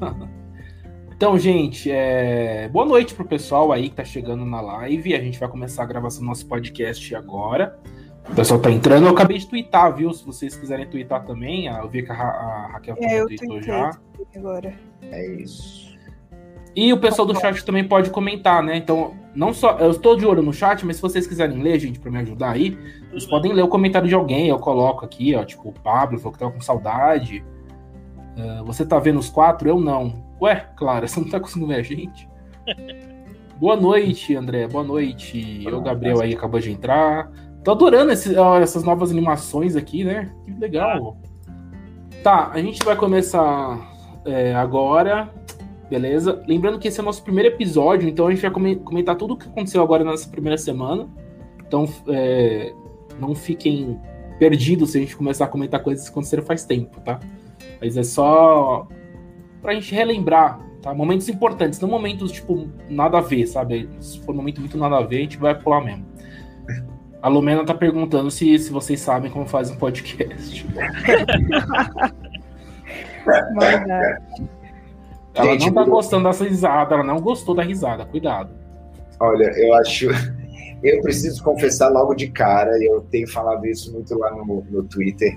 Então, gente, é... boa noite pro pessoal aí que tá chegando na live. A gente vai começar a gravação do nosso podcast agora. O pessoal tá entrando. Eu acabei de twittar, viu? Se vocês quiserem twittar também, eu vi que a, Ra a Raquel É, eu tweetou já. agora. É isso. E o pessoal do chat também pode comentar, né? Então, não só. Eu estou de olho no chat, mas se vocês quiserem ler, gente, pra me ajudar aí, vocês podem ler o comentário de alguém. Eu coloco aqui, ó. Tipo, o Pablo falou que tava com saudade. Ah, você tá vendo os quatro? Eu não. Ué, Clara, você não tá conseguindo ver a gente? Boa noite, André. Boa noite. O Gabriel aí acabou de entrar. Tô adorando esse- ó, essas novas animações aqui, né? Que legal. Tá, a gente vai começar é, agora. Beleza? Lembrando que esse é o nosso primeiro episódio, então a gente vai come- comentar tudo o que aconteceu agora nessa primeira semana. Então, é, não fiquem perdidos se a gente começar a comentar coisas que aconteceram faz tempo, tá? Mas é só pra gente relembrar, tá? Momentos importantes, não momentos, tipo, nada a ver, sabe? Se for um momento muito nada a ver, a gente vai pular mesmo. A Lumena tá perguntando se, se vocês sabem como faz um podcast. Ela Gente, não tá gostando dessa risada, ela não gostou da risada, cuidado. Olha, eu acho. Eu preciso confessar logo de cara, e eu tenho falado isso muito lá no, no Twitter.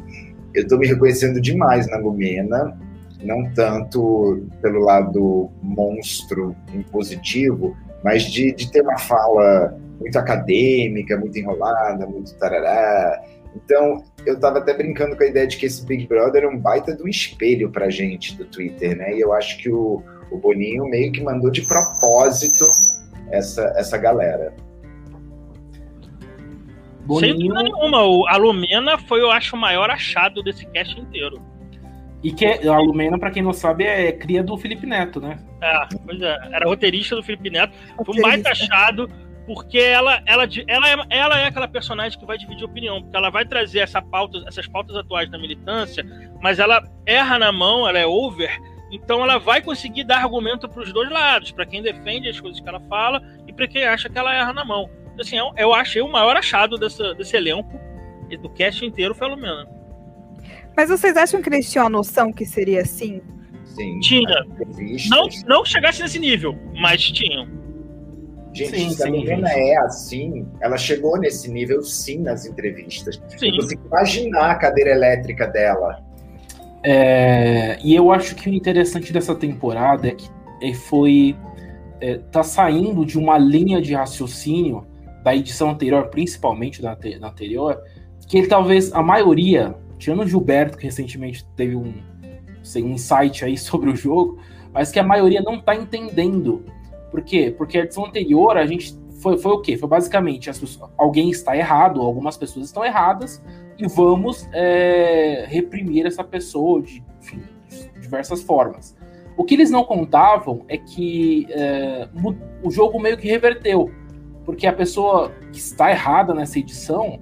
Eu tô me reconhecendo demais na Lumena, não tanto pelo lado monstro impositivo, mas de, de ter uma fala muito acadêmica, muito enrolada, muito tarará. Então, eu tava até brincando com a ideia de que esse Big Brother é um baita um espelho pra gente do Twitter, né? E eu acho que o, o Boninho meio que mandou de propósito essa, essa galera. Sem Boninho, dúvida nenhuma, o, a Lumena foi, eu acho, o maior achado desse cast inteiro. e que é- a Lumena, pra quem não sabe, é cria do Felipe Neto, né? É, pois é, era roteirista do Felipe Neto. Foi um Roteirista. baita achado, porque ela, ela, ela, é, ela é aquela personagem que vai dividir opinião, porque ela vai trazer essa pauta, essas pautas atuais da militância, mas ela erra na mão, ela é over, então ela vai conseguir dar argumento para os dois lados, para quem defende as coisas que ela fala e para quem acha que ela erra na mão. Assim, eu, eu achei o maior achado dessa, desse elenco e do cast inteiro foi a Lumena. Mas vocês acham que eles tinham a noção que seria assim? Sim, Tinha. entrevistas. Não, não chegasse nesse nível, mas tinham. Gente, Sim, se a Lumena é assim, ela chegou nesse nível sim nas entrevistas. Sim. Eu consigo imaginar a cadeira elétrica dela. É, e eu acho que o interessante dessa temporada é que é, foi é, tá saindo de uma linha de raciocínio da edição anterior, principalmente da, da anterior, que ele talvez a maioria, tirando o Gilberto que recentemente teve um, sei, um insight aí sobre o jogo, mas que a maioria não tá entendendo. Por quê? Porque a edição anterior a gente foi, foi o quê? Foi basicamente as pessoas- alguém está errado, algumas pessoas estão erradas e vamos é, reprimir essa pessoa de, enfim, de diversas formas. O que eles não contavam é que é, o jogo meio que reverteu, porque a pessoa que está errada nessa edição,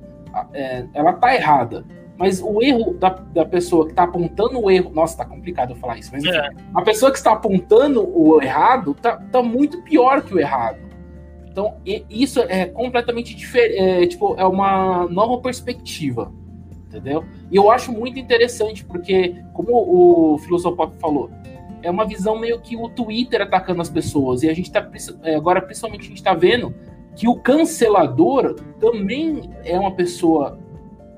é, ela está errada, mas o erro da, da pessoa que está apontando o erro, nossa, tá complicado eu falar isso, mas É. a pessoa que está apontando o errado tá, tá muito pior que o errado. Então, isso é completamente diferente. É, tipo, é uma nova perspectiva. Entendeu? E eu acho muito interessante, porque, como o Filosofop falou, é uma visão meio que o Twitter atacando as pessoas. E a gente tá. é, Agora, principalmente, a gente tá vendo que o cancelador também é uma pessoa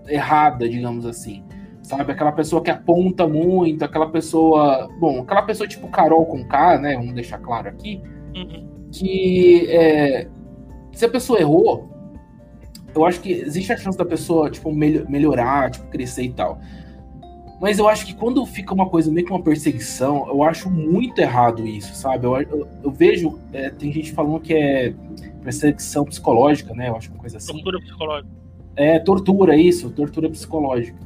errada, digamos assim. Sabe? Aquela pessoa que aponta muito, aquela pessoa. Bom, aquela pessoa tipo Carol com K, né? Vamos deixar claro aqui Uhum. que é, se a pessoa errou, eu acho que existe a chance da pessoa tipo mel- melhorar, tipo crescer e tal. Mas eu acho que quando fica uma coisa meio que uma perseguição, eu acho muito errado isso, sabe? Eu, eu, eu vejo, é, tem gente falando que é perseguição psicológica, né? Eu acho uma coisa assim. Tortura psicológica. É, tortura, isso, tortura psicológica.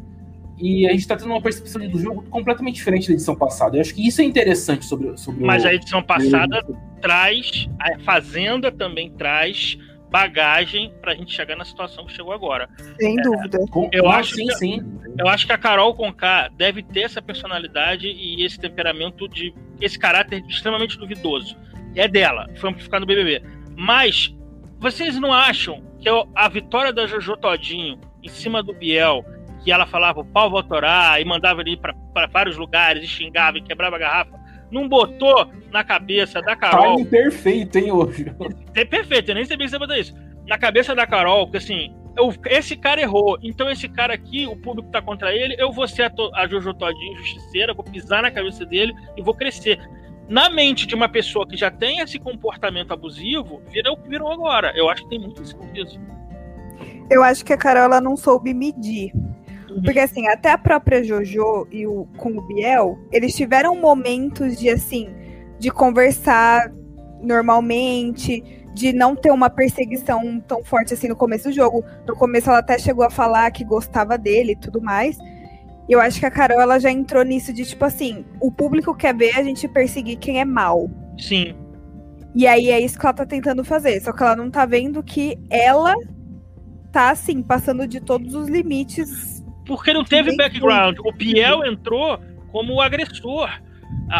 E a gente tá tendo uma percepção do jogo completamente diferente da edição passada. Eu acho que isso é interessante sobre, sobre Mas o. a edição passada traz, a Fazenda também traz bagagem pra gente chegar na situação que chegou agora. Sem dúvida. Com- Eu Não, acho sim, que- sim. Eu acho que a Carol Conká deve ter essa personalidade e esse temperamento de. esse caráter extremamente duvidoso. É dela, foi amplificado no BBB. Mas vocês não acham que a vitória da Jojo Todinho em cima do Biel, que ela falava o pau vai torar e mandava ele ir pra vários lugares e xingava e quebrava a garrafa, não botou na cabeça da Carol. Time perfeito, hein, hoje. É perfeito, eu nem sabia que você ia botar isso. Na cabeça da Carol, que assim, eu, esse cara errou, então esse cara aqui, o público tá contra ele, eu vou ser a, to, a Jojo Todinho, justiceira, vou pisar na cabeça dele e vou crescer. Na mente de uma pessoa que já tem esse comportamento abusivo, virou o que virou agora. Eu acho que tem muito isso. Eu acho que a Carol ela não soube medir. Porque assim, até a própria Jojo e o com o Biel, eles tiveram momentos de assim, de conversar normalmente, de não ter uma perseguição tão forte assim no começo do jogo. No começo ela até chegou a falar que gostava dele e tudo mais. E eu acho que a Carol ela já entrou nisso de tipo assim, o público quer ver a gente perseguir quem é mal. Sim. E aí é isso que ela tá tentando fazer, só que ela não tá vendo que ela tá assim, passando de todos os limites. Porque não teve background. O Biel entrou como o agressor.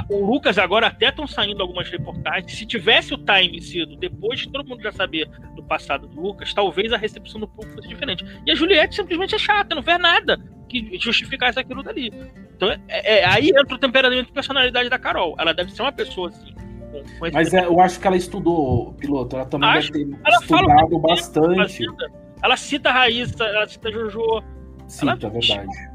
o Lucas agora até estão saindo algumas reportagens. Se tivesse o time sido depois de todo mundo já saber do passado do Lucas, talvez a recepção do público fosse diferente. E a Juliette simplesmente é chata, não fez nada que justificasse aquilo dali. Então é, é, aí entra o temperamento e personalidade da Carol. Ela deve ser uma pessoa assim. Com, com Mas é, eu acho que ela estudou, piloto. Ela também Acho, deve ter estudado bastante. Ela cita a Raíssa, ela cita a Jojo. Cita, ela, é verdade.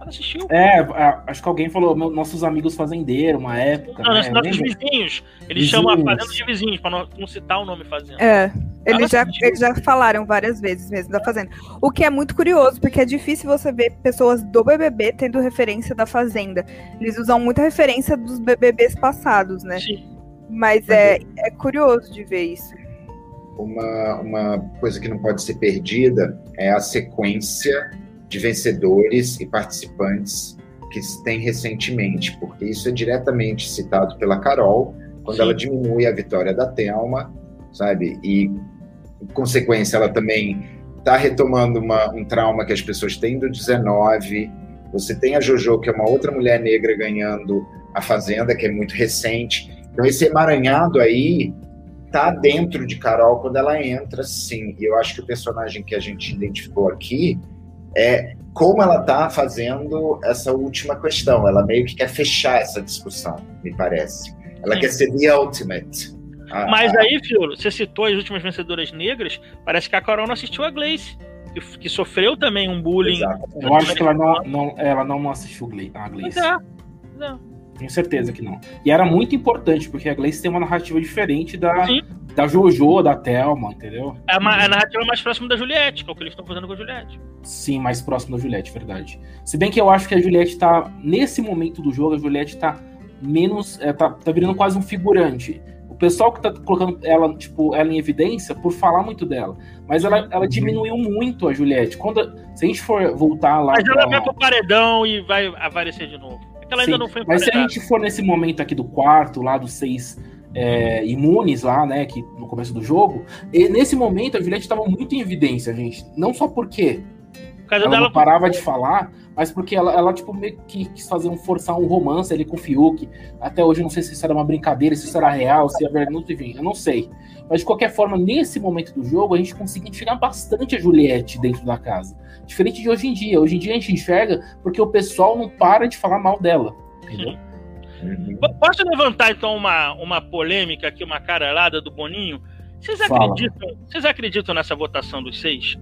Ela assistiu. É, acho que alguém falou, nossos amigos fazendeiros, uma época. Não, né? nossos vizinhos. Eles vizinhos. chamam a fazenda de vizinhos, pra não, não citar o nome fazenda. É. Eles já, eles já falaram várias vezes mesmo da Fazenda. O que é muito curioso, porque é difícil você ver pessoas do BBB tendo referência da Fazenda. Eles usam muita referência dos BBBs passados, né? Sim. Mas é, é curioso de ver isso. Uma, uma coisa que não pode ser perdida é a sequência de vencedores e participantes que se tem recentemente, porque isso é diretamente citado pela Carol, quando Sim. ela diminui a vitória da Thelma, sabe? E, em consequência, ela também está retomando uma, um trauma que as pessoas têm do 19. Você tem a Jojo, que é uma outra mulher negra ganhando a Fazenda, que é muito recente. Então, esse emaranhado aí tá dentro de Carol quando ela entra, sim. E eu acho que o personagem que a gente identificou aqui é como ela tá fazendo essa última questão. Ela meio que quer fechar essa discussão, me parece. Ela sim. quer ser the ultimate. Mas aí, Fiolo, você citou as últimas vencedoras negras, parece que a Carol não assistiu a Gleice. Que, que sofreu também um bullying. Exato. Eu acho que ela não, não, ela não assistiu a Gleice. É. Não. Tenho certeza que não. E era muito importante, porque a Gleice tem uma narrativa diferente da, da Jojo, da Thelma, entendeu? É uma, a narrativa mais próxima da Juliette, que é o que eles estão fazendo com a Juliette. Sim, mais próximo da Juliette, verdade. Se bem que eu acho que a Juliette tá. Nesse momento do jogo, a Juliette tá menos. É, tá, tá virando quase um figurante. O pessoal que tá colocando ela, tipo, ela em evidência por falar muito dela. Mas ela, ela diminuiu muito a Juliette. Quando, se a gente for voltar lá. Mas ela pra... vai pro paredão e vai aparecer de novo ela Sim, ainda não foi Mas se a gente for nesse momento aqui do quarto, lá dos seis é, imunes lá, né, que no começo do jogo, e nesse momento a Juliette estava muito em evidência, gente. Não só porque ela não parava de falar, mas porque ela, ela tipo, meio que quis fazer um forçar um romance ali com o Fiuk. Até hoje eu não sei se isso era uma brincadeira, se isso era real, se é verdade, enfim, eu não sei. Mas de qualquer forma, nesse momento do jogo, a gente conseguiu enxergar bastante a Juliette dentro da casa. Diferente de hoje em dia. Hoje em dia a gente enxerga porque o pessoal não para de falar mal dela. Entendeu? Uhum. Posso levantar então uma, uma polêmica aqui, uma caralhada do Boninho? Vocês acreditam, vocês acreditam nessa votação dos seis?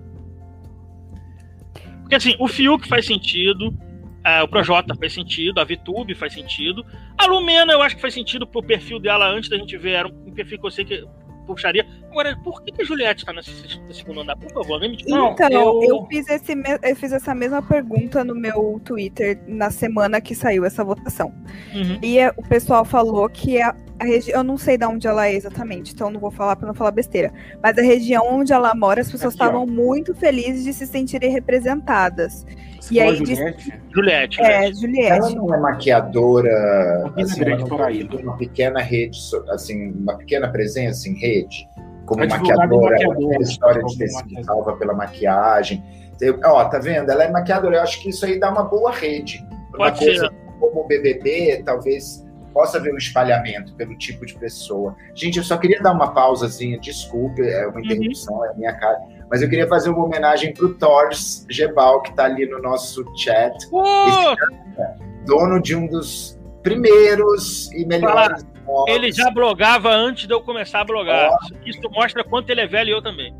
Porque assim, o Fiuk faz sentido, uh, o Projota faz sentido, a Vitube faz sentido. A Lumena eu acho que faz sentido pro perfil dela antes da gente ver. Era um perfil que eu sei que puxaria. Agora, por que, que a Juliette está nesse, nesse segundo andar? Por favor, me Não, então, eu... eu... fiz esse eu fiz essa mesma pergunta no meu Twitter na semana que saiu essa votação. Uhum. E é, o pessoal falou que a, a região. Eu não sei de onde ela é exatamente, então não vou falar para não falar besteira. Mas a região onde ela mora, as pessoas estavam muito felizes de se sentirem representadas. E aí, Juliette? Juliette? É, Juliette. Ela não é maquiadora, assim, uma, uma, pequena rede, assim, uma pequena presença em rede, como maquiadora, maquiadora, história de ter sido salva pela maquiagem. Eu, ó, tá vendo? Ela é maquiadora. Eu acho que isso aí dá uma boa rede. Uma Pode coisa ser. como o BBB, talvez possa haver um espalhamento pelo tipo de pessoa. Gente, eu só queria dar uma pausazinha, desculpe, é uma uhum. interrupção, uhum. é a minha cara, mas eu queria fazer uma homenagem pro Thors Gebal, que está ali no nosso chat. Uh! Cara, dono de um dos primeiros e melhores. Ele já blogava antes de eu começar a blogar. Oh. Isso mostra quanto ele é velho e eu também.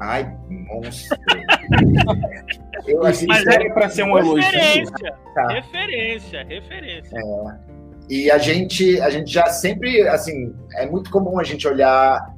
Ai, monstro. eu achei Mas é para ser um elogio. Referência, tá. referência, referência. É. E a gente, a gente já sempre, assim, é muito comum a gente olhar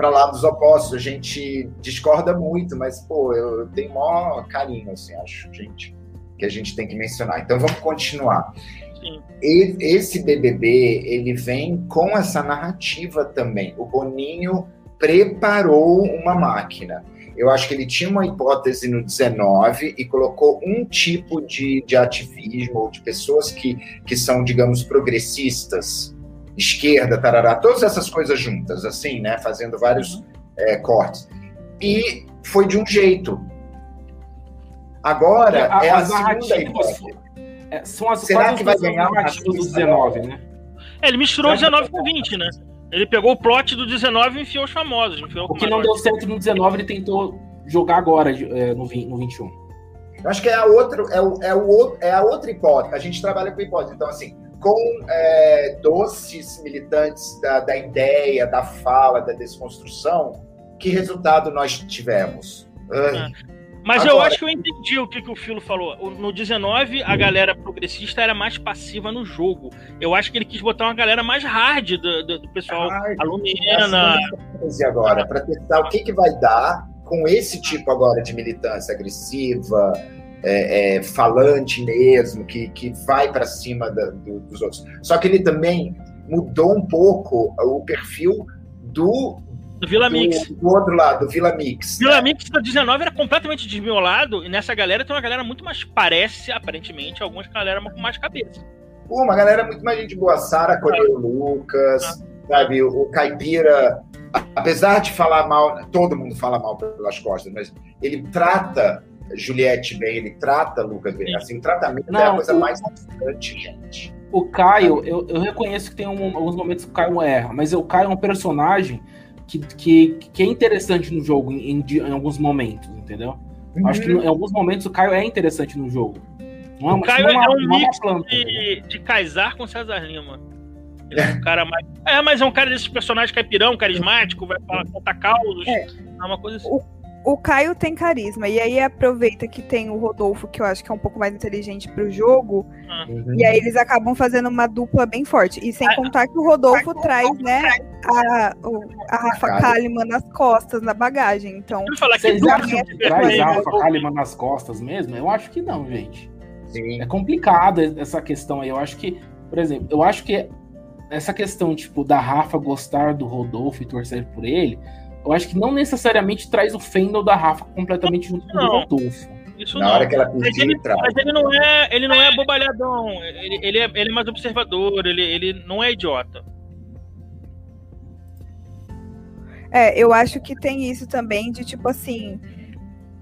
para lados opostos. A gente discorda muito, mas, pô, eu, eu tenho maior carinho, assim, acho, gente, que a gente tem que mencionar. Então vamos continuar. Sim. E, esse BBB, ele vem com essa narrativa também. O Boninho preparou uma máquina. Eu acho que ele tinha uma hipótese no 19 e colocou um tipo de, de ativismo, ou de pessoas que, que são, digamos, progressistas, esquerda, tarará, todas essas coisas juntas, assim, né? Fazendo vários uhum. é, cortes. E foi de um jeito. Agora é, é a, a segunda hipótese. É, são as, Será que vai ganhar o do 19, né? É, ele misturou 19 com 20, né? Ele pegou o plot do 19 e enfiou os famosos. Enfiou o que não deu certo no 19, ele tentou jogar agora é, no, 20, no 21. Eu acho que é a, outra, é, o, é, o, é a outra hipótese. A gente trabalha com hipótese. Então, assim, com é, doces militantes da, da ideia, da fala, da desconstrução, que resultado nós tivemos? Ai. É. Mas Agora, eu acho que eu entendi o que, que o Filo falou. No 19, a galera progressista era mais passiva no jogo. Eu acho que ele quis botar uma galera mais hard do, do, do pessoal hard, alumina. E agora, para testar o que, que vai dar com esse tipo agora de militância agressiva, é, é, falante mesmo, que, que vai para cima da, do, dos outros. Só que ele também mudou um pouco o perfil do do Vila Mix. Do, do, outro lado, do Vila Mix. Vila? Mix da 19 era completamente desmiolado, e nessa galera tem uma galera muito mais. Parece, aparentemente, algumas galera com mais cabeça. Pô, uma galera muito mais gente boa. Sara Colheiro ah. Lucas, ah. sabe? O, o Caipira, apesar de falar mal, todo mundo fala mal pelas costas, mas ele trata Juliette bem, ele trata Lucas bem. Assim, o tratamento Não, é a coisa o... mais importante, gente. O Caio, eu, eu reconheço que tem um, alguns momentos que o Caio erra, mas o Caio é um personagem que, que, que é interessante no jogo em, em alguns momentos, entendeu? Uhum. Acho que em alguns momentos o Caio é interessante no jogo. Não é, o Caio é, uma, é um mix planta, de, de Kaysar com César Lima. Ele é um cara mais. É, mas é um cara desses personagens caipirão, carismático, vai falar contar causos. É. é uma coisa assim. O o Caio tem carisma, e aí aproveita que tem o Rodolfo, que eu acho que é um pouco mais inteligente pro jogo, uhum. e aí eles acabam fazendo uma dupla bem forte. E sem ah, contar que o Rodolfo traz, né, a, a Rafa Kalimann nas costas, na bagagem. Então, vocês acham que traz a Rafa Kalimann nas costas mesmo? Eu acho que não, gente. Sim. É complicado essa questão aí. Eu acho que, por exemplo, eu acho que essa questão, tipo, da Rafa gostar do Rodolfo e torcer por ele eu acho que não necessariamente traz o Fendel da Rafa completamente junto com o Rodolfo. Isso Na não. hora que ela mas ele, mas ele não é, ele não é bobalhadão. Ele, ele, é, ele é mais observador. Ele, ele não é idiota. É, eu acho que tem isso também de tipo assim,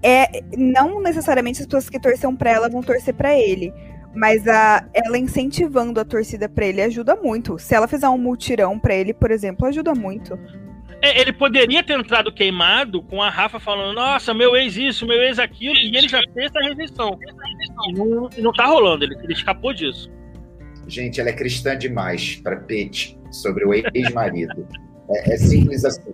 é não necessariamente as pessoas que torceram para ela vão torcer para ele, mas a ela incentivando a torcida para ele ajuda muito. Se ela fizer um mutirão para ele, por exemplo, ajuda muito. É, ele poderia ter entrado queimado com a Rafa falando, nossa, meu ex isso, meu ex aquilo, e ele já fez essa rejeição. E não, não tá rolando, ele, ele escapou disso. Gente, ela é cristã demais para Pete sobre o ex-marido. é, é, simples assim.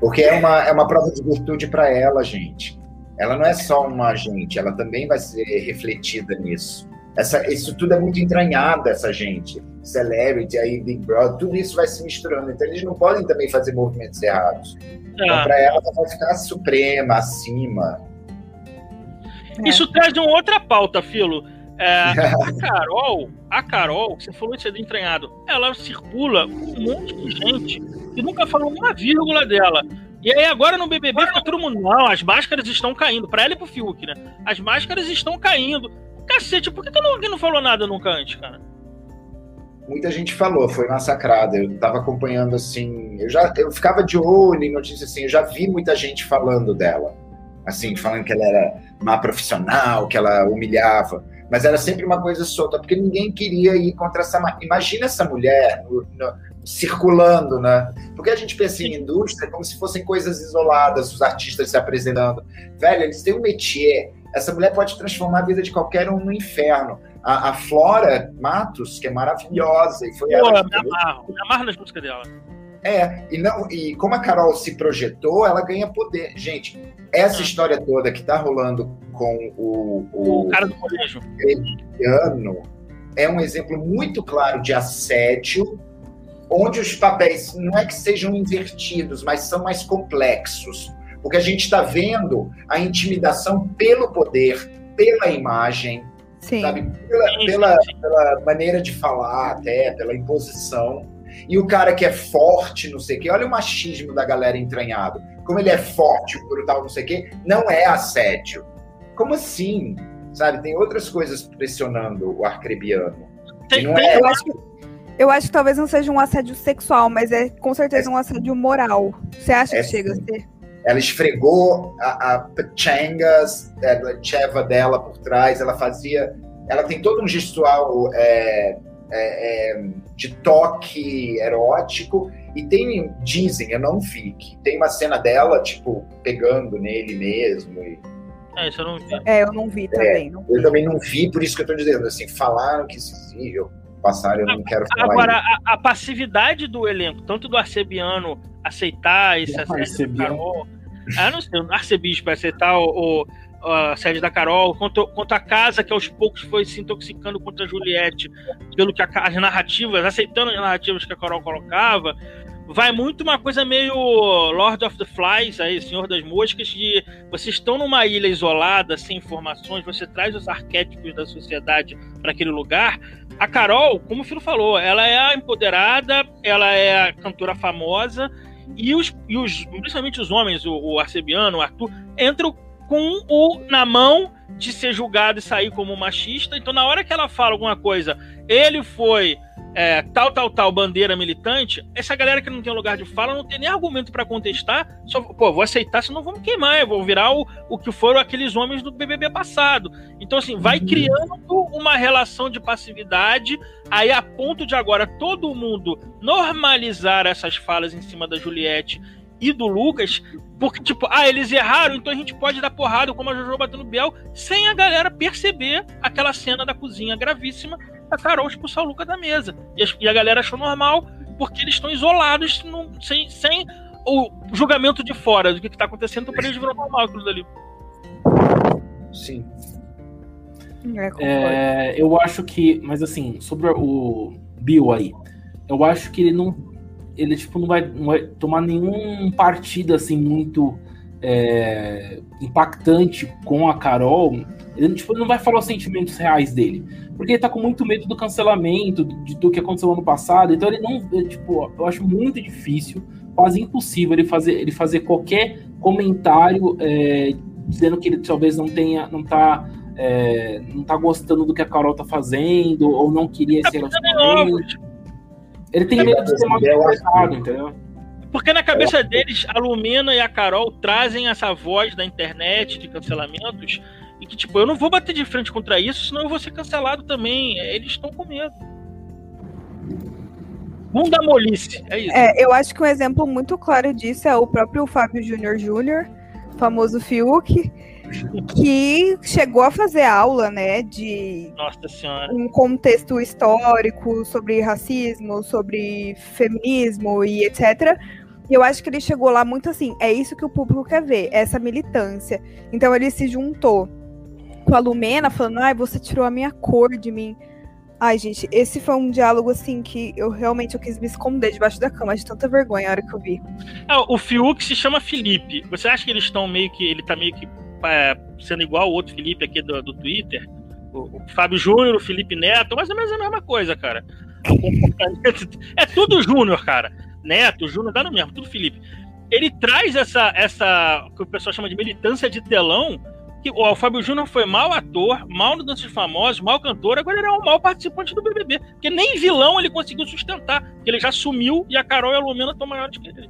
Porque é uma, é uma prova de virtude para ela, gente. Ela não é só uma gente, ela também vai ser refletida nisso. Essa, isso tudo é muito entranhado, essa gente. Celebrity, aí Big Brother, tudo isso vai se misturando. Então eles não podem também fazer movimentos errados. Então, ah. para ela, ela vai ficar suprema, acima. É. Isso traz de uma outra pauta, Filo. É, a Carol, a Carol, você falou isso é entranhado, ela circula com um monte de gente que nunca falou uma vírgula dela. E aí agora no BBB fica todo mundo, não, as máscaras estão caindo. Pra ela e pro Fiuk, né? As máscaras estão caindo. Cacete, por que, que não, não falou nada nunca antes, cara? Muita gente falou, foi massacrada. Eu tava acompanhando assim, eu já eu ficava de olho em notícias assim, eu já vi muita gente falando dela. Assim, falando que ela era má profissional, que ela humilhava. Mas era sempre uma coisa solta, porque ninguém queria ir contra essa. Imagina essa mulher no, no, circulando, né? Porque a gente pensa em indústria como se fossem coisas isoladas, os artistas se apresentando. Velho, eles têm um métier essa mulher pode transformar a vida de qualquer um no inferno. A, a Flora Matos, que é maravilhosa, e foi Pô, ela me que amarro, me amarro nas músicas dela. É, e, não, e como a Carol se projetou, ela ganha poder. Gente, essa Hum. história toda que tá rolando com o, O o cara do colégio. Piano é um exemplo muito claro de assédio, onde os papéis não é que sejam invertidos, mas são mais complexos. Porque a gente está vendo a intimidação pelo poder, pela imagem, Sim. sabe? Pela, pela, pela maneira de falar, até, pela imposição. E o cara que é forte, não sei o quê, olha o machismo da galera entranhado. Como ele é forte, brutal, não sei o quê, não é assédio. Como assim? Sabe? Tem outras coisas pressionando o arcrebiano. Tem, não tem- é- Eu acho, que, eu acho que talvez não seja um assédio sexual, mas é com certeza um assédio moral. Você acha É que chega a sim. ser? Ela esfregou a, a pechangas, a cheva dela por trás, ela fazia. Ela tem todo um gestual é, é, é, de toque erótico, e tem, dizem, eu não vi, que tem uma cena dela, tipo, pegando nele mesmo. e- É, isso eu não vi. É, eu não vi também. não. eu também não vi, por isso que eu tô dizendo, assim, falaram que se eu passar, eu não quero falar Agora, a, a passividade do elenco, tanto do arcebiano aceitar esse Do arcebiano. Carol. Ah, não sei, o arcebispo aceitar o, o a assédio da Carol, quanto, quanto a casa que aos poucos foi se intoxicando contra a Juliette, pelo que a, as narrativas, aceitando as narrativas que a Carol colocava, vai muito uma coisa meio Lord of the Flies, aí, Senhor das Moscas, de vocês estão numa ilha isolada, sem informações, você traz os arquétipos da sociedade para aquele lugar. A Carol, como o Filo falou, ela é a empoderada, ela é a cantora famosa, e os, e os principalmente os homens, o, o Arcebiano, o Arthur, entram com o na mão de ser julgado e sair como machista. Então, na hora que ela fala alguma coisa, ele foi é, tal, tal, tal, bandeira militante, essa galera que não tem lugar de fala não tem nem argumento para contestar. Só, pô, vou aceitar, senão vamos queimar, eu vou virar o, o que foram aqueles homens do BBB passado. Então, assim, vai Uhum. criando uma relação de passividade, aí a ponto de agora todo mundo normalizar essas falas em cima da Juliette e do Lucas, porque, tipo, ah, eles erraram, então a gente pode dar porrada, como a Jojo batendo Biel, sem a galera perceber aquela cena da cozinha gravíssima da Carol expulsar o Lucas da mesa. E, as- e a galera achou normal, porque eles estão isolados, não- sem, sem o julgamento de fora do que, que tá acontecendo, então pra eles virou normal aquilo dali. Sim. É. É, eu acho que, mas assim, sobre o Bill aí, eu acho que ele não, ele tipo não vai, não vai tomar nenhum partido assim muito é, impactante com a Carol. Ele tipo não vai falar os sentimentos reais dele, porque ele tá com muito medo do cancelamento, de, do que aconteceu ano passado. Então ele não, ele, tipo, eu acho muito difícil, quase impossível ele fazer, ele fazer qualquer comentário é, dizendo que ele talvez não tenha, não tá é, não tá gostando do que a Carol tá fazendo, ou não queria esse relacionamento. Ele tem medo de ser mal interpretado, entendeu? Porque na cabeça deles, a Lumena e a Carol trazem essa voz da internet de cancelamentos e que, tipo, eu não vou bater de frente contra isso, senão eu vou ser cancelado também. Eles estão com medo. Bunda molice, é isso. É, eu acho que um exemplo muito claro disso é o próprio Fábio Júnior Júnior, famoso Fiuk, que chegou a fazer aula, né, de Nossa senhora. um contexto histórico sobre racismo, sobre feminismo e etc. E eu acho que ele chegou lá muito assim, é isso que o público quer ver, essa militância. Então ele se juntou com a Lumena, falando, ai, você tirou a minha cor de mim. Ai, gente, esse foi um diálogo assim que eu realmente eu quis me esconder debaixo da cama de tanta vergonha a hora que eu vi. Ah, o Fiuk se chama Felipe. Você acha que eles estão meio que. Ele tá meio que é, sendo igual o outro Felipe aqui do, do Twitter? O, o Fábio Júnior, o Felipe Neto, mais ou menos a mesma coisa, cara. É tudo Júnior, cara. Neto, Júnior, dá no mesmo, tudo Felipe. Ele traz essa, essa, que o pessoal chama de militância de telão, que ó, o Fábio Júnior foi mau ator, mau no Dança Famosos, mau cantor, agora ele é um mau participante do BBB. Porque nem vilão ele conseguiu sustentar, porque ele já sumiu e a Carol e a Lumena estão maiores que ele.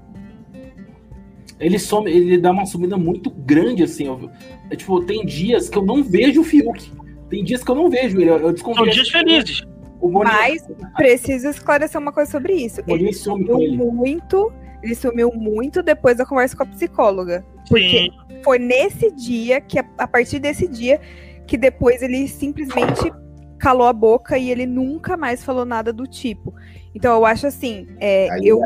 Ele some, ele dá uma sumida muito grande, assim. eu- é, tipo, tem dias que eu não vejo o Fiuk. Tem dias que eu não vejo ele. Eu, eu. São dias felizes. O Boninho, Mas preciso esclarecer uma coisa sobre isso. Ele sumiu ele. muito, ele sumiu muito depois da conversa com a psicóloga. Porque Sim. foi nesse dia que, a, a partir desse dia, que depois ele simplesmente calou a boca e ele nunca mais falou nada do tipo. Então eu acho assim, é, eu,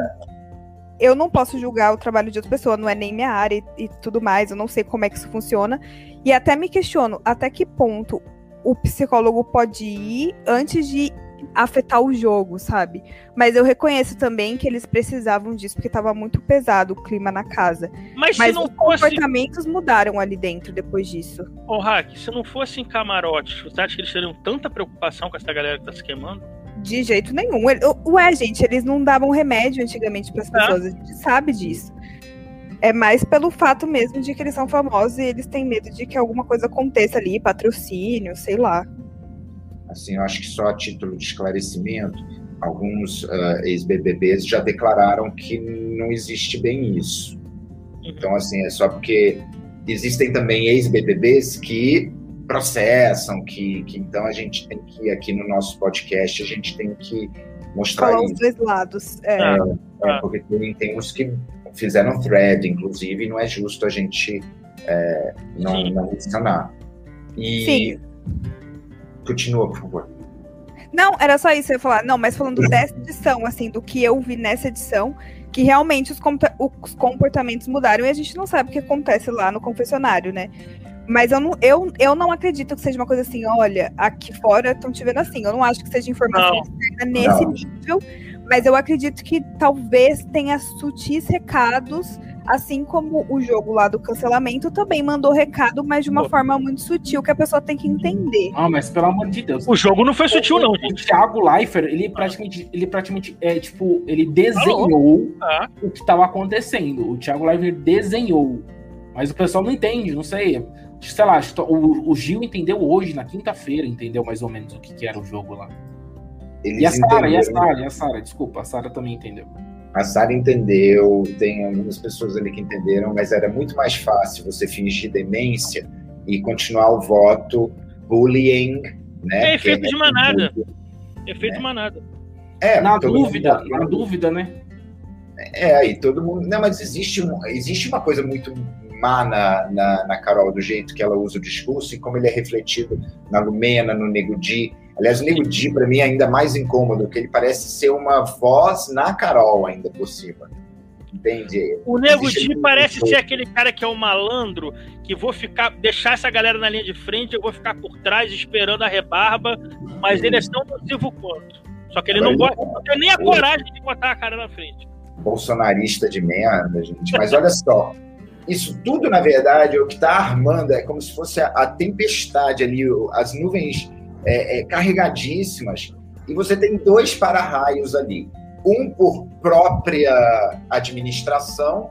eu não posso julgar o trabalho de outra pessoa, não é nem minha área e, e tudo mais, eu não sei como é que isso funciona. E até me questiono até que ponto o psicólogo pode ir antes de afetar o jogo, sabe? Mas eu reconheço também que eles precisavam disso, porque estava muito pesado o clima na casa. Mas, Mas se não os fosse. comportamentos mudaram ali dentro depois disso. Ô, Hack, se não fosse em camarotes, você acha que eles teriam tanta preocupação com essa galera que tá se queimando? De jeito nenhum. Ele- Ué, gente, eles não davam remédio antigamente para as pessoas, a gente sabe disso. É mais pelo fato mesmo de que eles são famosos e eles têm medo de que alguma coisa aconteça ali, patrocínio, sei lá. Assim, eu acho que só a título de esclarecimento, alguns ah, ex-BBBs já declararam que não existe bem isso. Então, assim, é só porque existem também ex-BBBs que processam, que, que então a gente tem que, aqui no nosso podcast, a gente tem que mostrar Falar os isso. dois lados. É. Ah. É, porque tem, tem uns que fizeram thread, inclusive, e não é justo a gente é, não, Sim. não mencionar. E Sim. continua, por favor. Não, era só isso que eu ia falar. Não, mas falando dessa edição, assim, do que eu vi nessa edição, que realmente os, os comportamentos mudaram e a gente não sabe o que acontece lá no confessionário, né? Mas eu não, eu, eu não acredito que seja uma coisa assim, olha, aqui fora estão te vendo assim. Eu não acho que seja informação Não. externa nesse Não. nível, mas eu acredito que talvez tenha sutis recados, assim como o jogo lá do cancelamento também mandou recado, mas de uma forma muito sutil que a pessoa tem que entender. Ah, mas pelo amor de Deus. O jogo não foi sutil, não, O gente. Thiago Leifert, ele praticamente, ele praticamente, é, tipo, ele desenhou Ah, o que estava acontecendo. O Thiago Leifert desenhou. Mas o pessoal não entende, não sei. Sei lá, o, o Gil entendeu hoje, na quinta-feira, entendeu mais ou menos o que, que era o jogo lá. Eles E a Sara, e a. Sara, e a Sara, desculpa, a Sara também entendeu. A Sara entendeu, tem algumas pessoas ali que entenderam, mas era muito mais fácil você fingir demência e continuar o voto bullying, né? É efeito Porque de manada. muito- efeito manada. É, Na todo mundo- dúvida, na dúvida, né? É, aí todo mundo. Não, mas existe, um, existe uma coisa muito má na, na, na Carol, do jeito que ela usa o discurso e como ele é refletido na Lumena, no Nego Di. Aliás, o Nego Di, pra mim, é ainda mais incômodo, porque ele parece ser uma voz na Carol, ainda por cima. Entende? O Nego Di um- parece ser aquele cara que é o malandro, que vou ficar, deixar essa galera na linha de frente, eu vou ficar por trás esperando a rebarba, mas ele é tão nocivo quanto. Só que ele não gosta, não tem nem a coragem de botar a cara na frente. bolsonarista de merda, gente. Mas olha só, isso tudo, na verdade, é o que está armando, é como se fosse a, a tempestade ali, as nuvens é, é, carregadíssimas, e você tem dois para-raios ali. Um por própria administração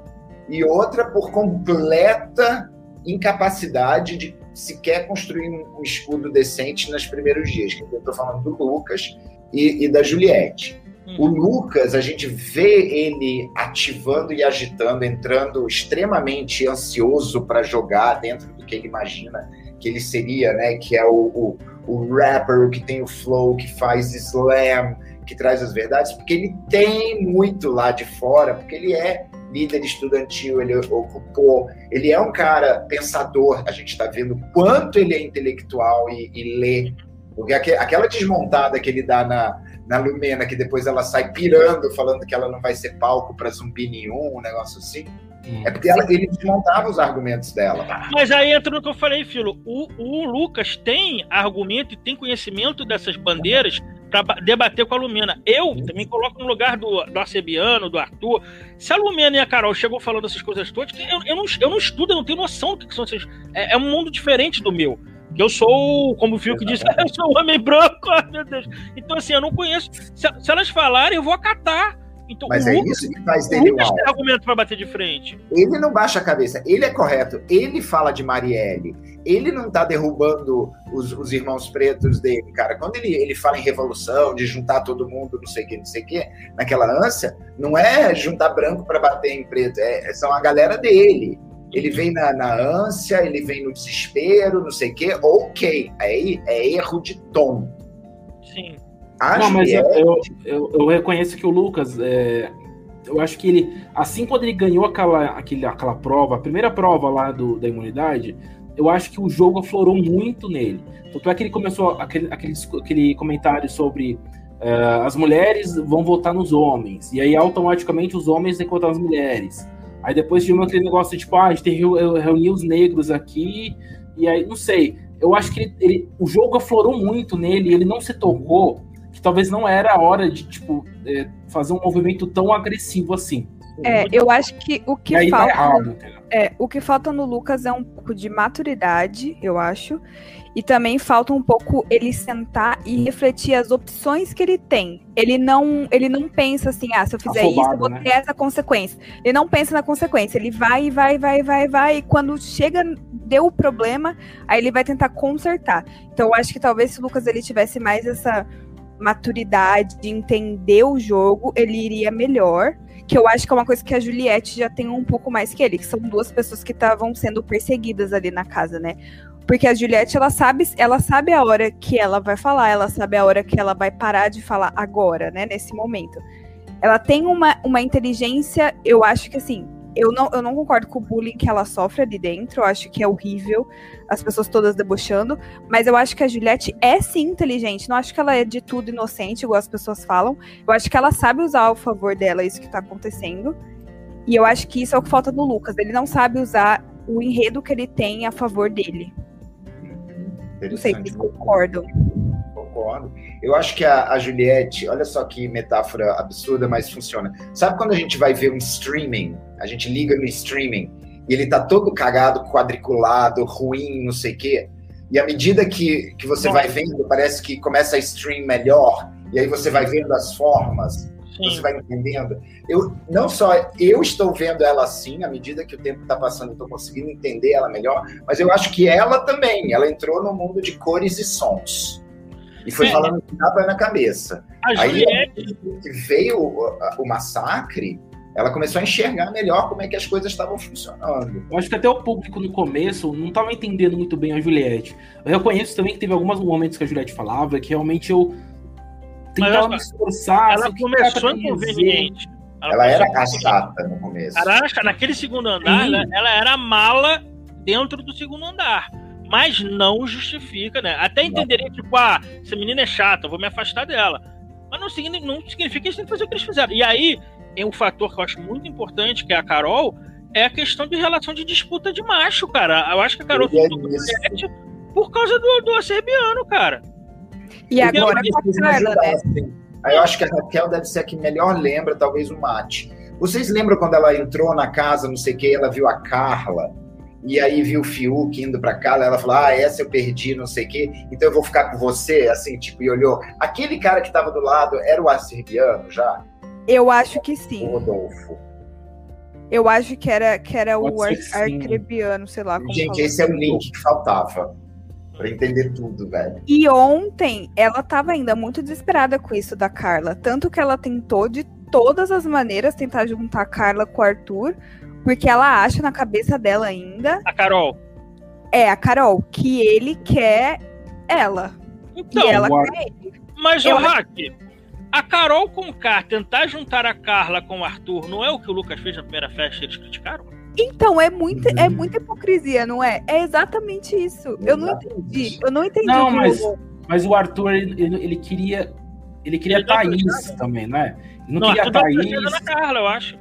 e outra por completa incapacidade de sequer construir um, escudo decente nos primeiros dias. Eu estou falando do Lucas e, e da Juliette. O Lucas, a gente vê ele ativando e agitando, entrando extremamente ansioso para jogar dentro do que ele imagina que ele seria, né? Que é o, o, o rapper, o que tem o flow, que faz slam, que traz as verdades, porque ele tem muito lá de fora, porque ele é líder estudantil, ele ocupou, ele é um cara pensador, a gente está vendo quanto ele é intelectual e, e lê, porque aque- aquela desmontada que ele dá na, na Lumena, que depois ela sai pirando, falando que ela não vai ser palco para zumbi nenhum, um negócio assim. Hum. É porque ela, ele desmontava os argumentos dela. Mas aí entra no que eu falei, Filo. O, o Lucas tem argumento e tem conhecimento dessas bandeiras para debater com a Lumena. Eu também coloco no lugar do, do Arcebiano, do Arthur. Se a Lumena e a Carol chegam falando essas coisas todas, que eu, eu, não, eu não estudo, eu não tenho noção do que são essas. É, é um mundo diferente do meu. Eu sou, como o Fio que disse, eu sou um homem branco, ai meu Deus. Então, assim, eu não conheço. Se, se elas falarem, eu vou acatar. Então, Mas é Lucas, isso que faz dele mal. tem argumento para bater de frente. Ele não baixa a cabeça, ele é correto, ele fala de Marielle, ele não tá derrubando os, os irmãos pretos dele, cara. Quando ele, ele fala em revolução, de juntar todo mundo, não sei o que, não sei o que, naquela ânsia, não é juntar branco para bater em preto, é, são a galera dele. Ele vem na, na ânsia, ele vem no desespero, não sei o que, ok, aí é erro de tom. Sim. A Não, mas eu, Juliette, eu, eu, eu reconheço que o Lucas, é, eu acho que ele, assim quando ele ganhou aquela, aquele, aquela prova, a primeira prova lá do, da imunidade, eu acho que o jogo aflorou muito nele. Tanto é que ele começou aquele, aquele, aquele comentário sobre uh, as mulheres vão votar nos homens, e aí automaticamente os homens têm que votar nas mulheres. Aí depois tinha aquele negócio tipo, ah, a gente reunir os negros aqui, e aí, não sei. Eu acho que ele, ele, o jogo aflorou muito nele, ele não se tocou que talvez não era a hora de, tipo, é, fazer um movimento tão agressivo assim. É, eu acho que o que tá falta. Errado, é, o que falta no Lucas é um pouco de maturidade, eu acho. E também falta um pouco ele sentar e refletir as opções que ele tem. Ele não, ele não pensa assim, ah, se eu fizer Afobado, isso, eu vou né? ter essa consequência. Ele não pensa na consequência. Ele vai, vai, vai, vai, vai. E quando chega, deu o problema, aí ele vai tentar consertar. Então eu acho que talvez se o Lucas ele tivesse mais essa maturidade de entender o jogo, ele iria melhor. Que eu acho que é uma coisa que a Juliette já tem um pouco mais que ele, que são duas pessoas que estavam sendo perseguidas ali na casa, né? Porque a Juliette, ela sabe, ela sabe a hora que ela vai falar, ela sabe a hora que ela vai parar de falar agora, né? Nesse momento. Ela tem uma, uma inteligência, eu acho que assim, eu não, eu não concordo com o bullying que ela sofre ali dentro. Eu acho que é horrível as pessoas todas debochando. Mas eu acho que a Juliette é sim inteligente. Não acho que ela é de tudo inocente, igual as pessoas falam. Eu acho que ela sabe usar ao favor dela isso que tá acontecendo. E eu acho que isso é o que falta no Lucas. Ele não sabe usar o enredo que ele tem a favor dele. Não sei se concordam concordo. Eu acho que a, a, Juliette, olha só que metáfora absurda, mas funciona. Sabe quando a gente vai ver um streaming? A gente liga no streaming e ele tá todo cagado, quadriculado, ruim, não sei o quê. E à medida que, que você vai vendo, parece que começa a stream melhor. E aí você vai vendo as formas, Sim. você vai entendendo. Eu não só eu estou vendo ela assim, à medida que o tempo está passando, eu estou conseguindo entender ela melhor, mas eu acho que ela também, ela entrou no mundo de cores e sons e foi é. falando que dava na cabeça. A Aí Juliette... veio o, o, massacre, ela começou a enxergar melhor como é que as coisas estavam funcionando. Eu acho que até o público no começo não estava entendendo muito bem a Juliette. Eu reconheço também que teve alguns momentos que a Juliette falava que realmente eu tentava me esforçar. Ela começou inconveniente. Ela, ela era a chata no começo. Caraca, naquele segundo andar, ela, ela era mala dentro do segundo andar mas não justifica, né? Até entenderia, tipo, ah, essa menina é chata, eu vou me afastar dela. Mas não significa, não significa que eles têm que fazer o que eles fizeram. E aí, é um fator que eu acho muito importante, que é a Carol, é a questão de relação de disputa de macho, cara. Eu acho que a Carol é por causa do, do acerbiano, cara. E agora com a Carla, né? Aí eu acho que a Raquel deve ser a que melhor lembra, talvez, o mate. Vocês lembram quando ela entrou na casa, não sei o que, ela viu a Carla? e aí viu o Fiuk indo para cá, ela falou: Ah, essa eu perdi, não sei o quê, então eu vou ficar com você, assim, tipo, e olhou. Aquele cara que estava do lado era o Acerbiano já? Eu acho que sim. O Rodolfo. Eu acho que era, que era o Ar Arcrebiano, sei lá. Como Gente, esse é o link que faltava. Pra entender tudo, velho. E ontem, ela tava ainda muito desesperada com isso da Carla. Tanto que ela tentou de todas as maneiras tentar juntar a Carla com o Arthur porque ela acha na cabeça dela ainda. A Carol. É, a Carol, que ele quer ela. Então, e ela quer ele. Mas, o Hack, a Carol com o K tentar juntar a Carla com o Arthur não é o que o Lucas fez na primeira festa e eles criticaram? Então, é, muito, é muita hipocrisia, não é? É exatamente isso. Eu não entendi. Eu não entendi. Não, mas, mas o Arthur, ele, ele queria. Ele queria ele Thaís também, não é? Ele não, não queria Arthur Thaís. na Carla, eu acho.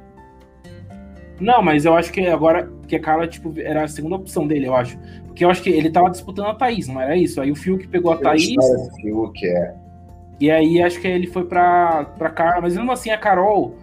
Não, mas eu acho que agora que a Carla, tipo, era a segunda opção dele, eu acho. Porque eu acho que ele tava disputando a Thaís, não era isso? Aí o Fiuk pegou a Thaís. O Fiuk, é. E aí acho que ele foi pra, pra Carla, mas mesmo assim a Carol,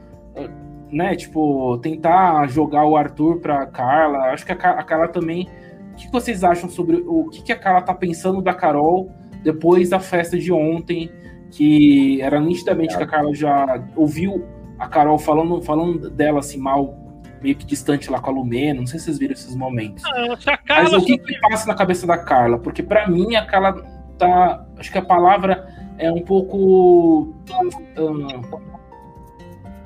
né, tipo, tentar jogar o Arthur pra Carla, acho que a, a Carla também. O que vocês acham sobre o que, que a Carla tá pensando da Carol depois da festa de ontem? Que era nitidamente é. que a Carla já ouviu a Carol falando, falando dela assim mal meio que distante lá com a Lumena. Não sei se vocês viram esses momentos. Ah, Mas o que, que passa na cabeça da Carla? Porque para mim a Carla tá. Acho que a palavra é um pouco.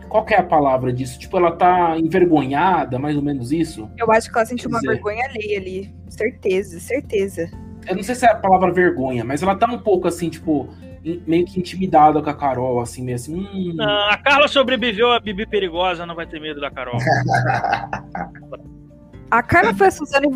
Qual que é a palavra disso? Tipo, ela tá envergonhada, mais ou menos isso? Eu acho que ela sentiu uma vergonha alheia ali. Certeza, certeza. Eu não sei se é a palavra vergonha, mas ela tá um pouco assim, tipo, meio que intimidada com a Carol, assim, meio assim. Hum... Não, a Carla sobreviveu a Bibi Perigosa, não vai ter medo da Carol. A Carla foi a Suzane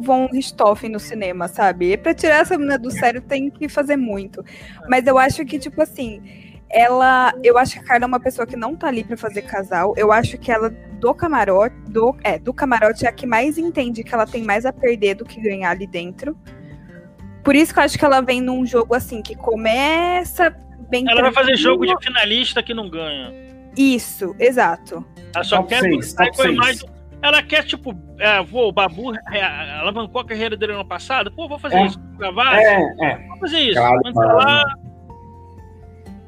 von Richthofen no cinema, sabe? E pra tirar essa menina do sério tem que fazer muito. Mas eu acho que, tipo assim, ela. Eu acho que a Carla é uma pessoa que não tá ali pra fazer casal. Eu acho que ela, do camarote, do, é, do camarote, é a que mais entende que ela tem mais a perder do que ganhar ali dentro. Por isso que eu acho que ela vem num jogo assim, que começa bem. Ela vai fazer jogo de finalista que não ganha. Isso, exato. Ela só top quer seis, top com a imagem ela quer, tipo, é, vou, o Babu é, alavancou a carreira dele ano passado, pô, vou fazer é. isso, gravar, é, é. vou fazer isso. lá.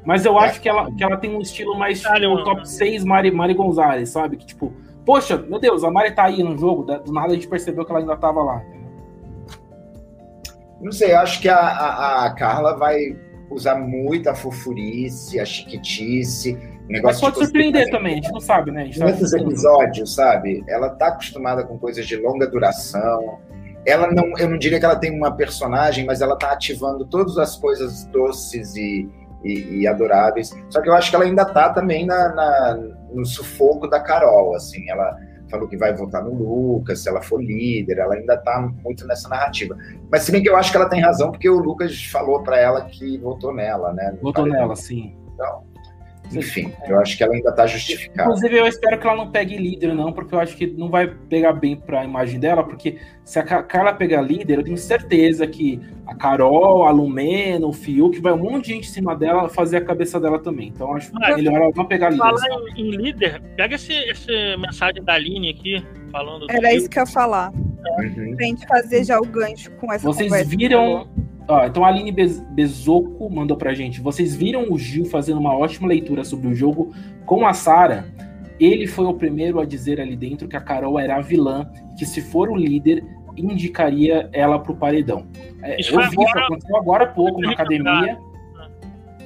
Mas eu acho que ela, que ela tem um estilo mais tipo, top 6 Mari, Mari Gonzalez, sabe? Que tipo, poxa, meu Deus, a Mari tá aí no jogo, do nada a gente percebeu que ela ainda tava lá. Não sei, eu acho que a, a, a Carla vai usar muito a fofurice, a chiquitice, Negócio Mas pode surpreender também, a gente não sabe, né? Tá muitos episódios, sabe? Ela tá acostumada com coisas de longa duração. Ela não, eu não diria que ela tem uma personagem, mas ela tá ativando todas as coisas doces e, e, e adoráveis. Só que eu acho que ela ainda tá também na, na, no sufoco da Carol, assim. Ela falou que vai votar no Lucas, se ela for líder, ela ainda tá muito nessa narrativa. Mas se bem que eu acho que ela tem razão, porque o Lucas falou para ela que votou nela, né? Votou nela, sim. Então, enfim, eu acho que ela ainda está justificada. Inclusive, eu espero que ela não pegue líder, não, porque eu acho que não vai pegar bem para a imagem dela, porque se a Carla pegar líder, eu tenho certeza que a Carol, a Lumena, o Fiuk, vai um monte de gente em cima dela fazer a cabeça dela também. Então, acho ah, melhor ela não pegar líder. Falar em líder, pega esse, esse mensagem da Aline aqui, falando. Era isso que eu ia falar. Uhum. Pra gente fazer já o gancho com essa Vocês viram Ó, então a Aline Bezoco mandou pra gente. Vocês viram o Gil fazendo uma ótima leitura sobre o jogo com a Sara? Ele foi o primeiro a dizer ali dentro que a Carol era a vilã, que se for o líder, indicaria ela pro paredão. É, isso eu vi, agora, aconteceu agora há pouco na academia.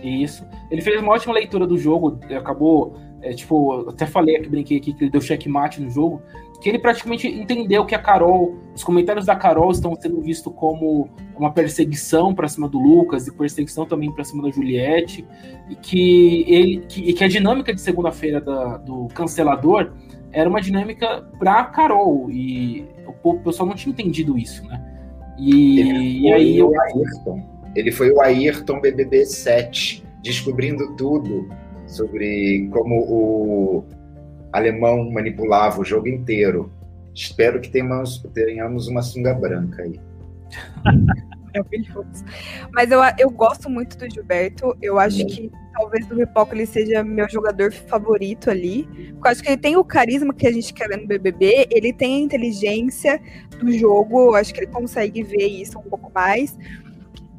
Isso. Ele fez uma ótima leitura do jogo, acabou, é, tipo, até falei aqui, brinquei aqui, que ele deu checkmate no jogo que ele praticamente entendeu que a Carol, os comentários da Carol estão sendo vistos como uma perseguição para cima do Lucas e perseguição também para cima da Juliette, e que ele que, que a dinâmica de segunda-feira do cancelador era uma dinâmica para Carol e o, pessoal não tinha entendido isso, né? E, e aí o Ayrton, ele foi o Ayrton BBB 7, descobrindo tudo sobre como o alemão manipulava o jogo inteiro. Espero que tenhamos, tenhamos uma sunga branca aí. Maravilhoso. Mas eu, eu gosto muito do Gilberto. Eu acho que talvez do Pipoca ele seja meu jogador favorito ali. Porque eu acho que ele tem o carisma que a gente quer ver no BBB, ele tem a inteligência do jogo. Eu acho que ele consegue ver isso um pouco mais.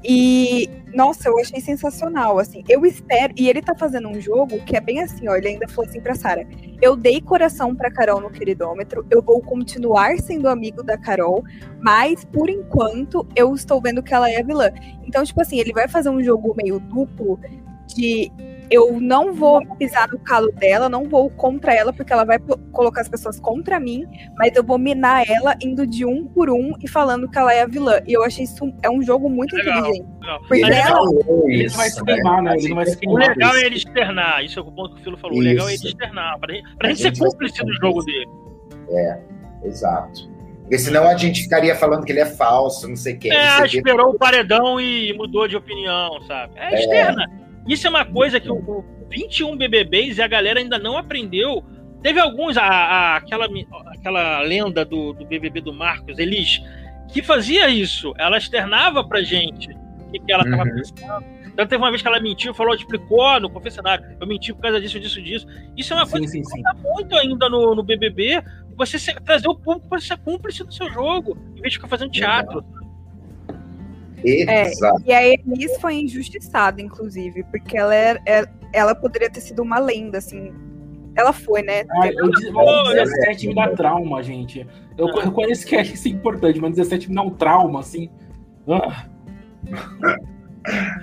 E, nossa, eu achei sensacional, assim. Eu espero. E ele tá fazendo um jogo que é bem assim, ó. Ele ainda falou assim pra Sara: Eu dei coração pra Carol no queridômetro, eu vou continuar sendo amigo da Carol, mas por enquanto eu estou vendo que ela é vilã. Então, tipo assim, ele vai fazer um jogo meio duplo de eu não vou pisar no calo dela, não vou contra ela, porque ela vai colocar as pessoas contra mim, mas eu vou minar ela indo de um por um e falando que ela é a vilã. E eu achei isso é um jogo muito legal, inteligente. Legal. Porque é ela... ele não vai se queimar, né? Ele não vai se queimar. O legal é ele externar, isso é o ponto que o Filo falou. Isso. O legal é ele externar, pra, pra gente, gente ser cúmplice do jogo dele. É, exato. Porque senão a gente ficaria falando que ele é falso, não sei o quê. É, esperou o paredão e mudou de opinião, sabe? É, é. externa. Isso é uma coisa que o, o 21 BBBs e a galera ainda não aprendeu. Teve alguns, a, a, aquela, aquela lenda do, do BBB do Marcos, Elis, que fazia isso. Ela externava pra gente o que, que ela estava uhum. pensando. Então teve uma vez que ela mentiu, falou, explicou no confessionário, eu menti por causa disso, disso, disso. Isso é uma coisa sim, que sim, conta muito ainda no, no BBB, você ser, trazer o público para ser cúmplice do seu jogo, em vez de ficar fazendo teatro. Uhum. É, e a Elis foi injustiçada, inclusive, porque ela, era, é, ela poderia ter sido uma lenda, assim. Ela foi, né? Ah, eu, 17 me dá trauma, gente. Eu, eu conheço que é isso é importante, mas 17 me dá um trauma, assim. Ah.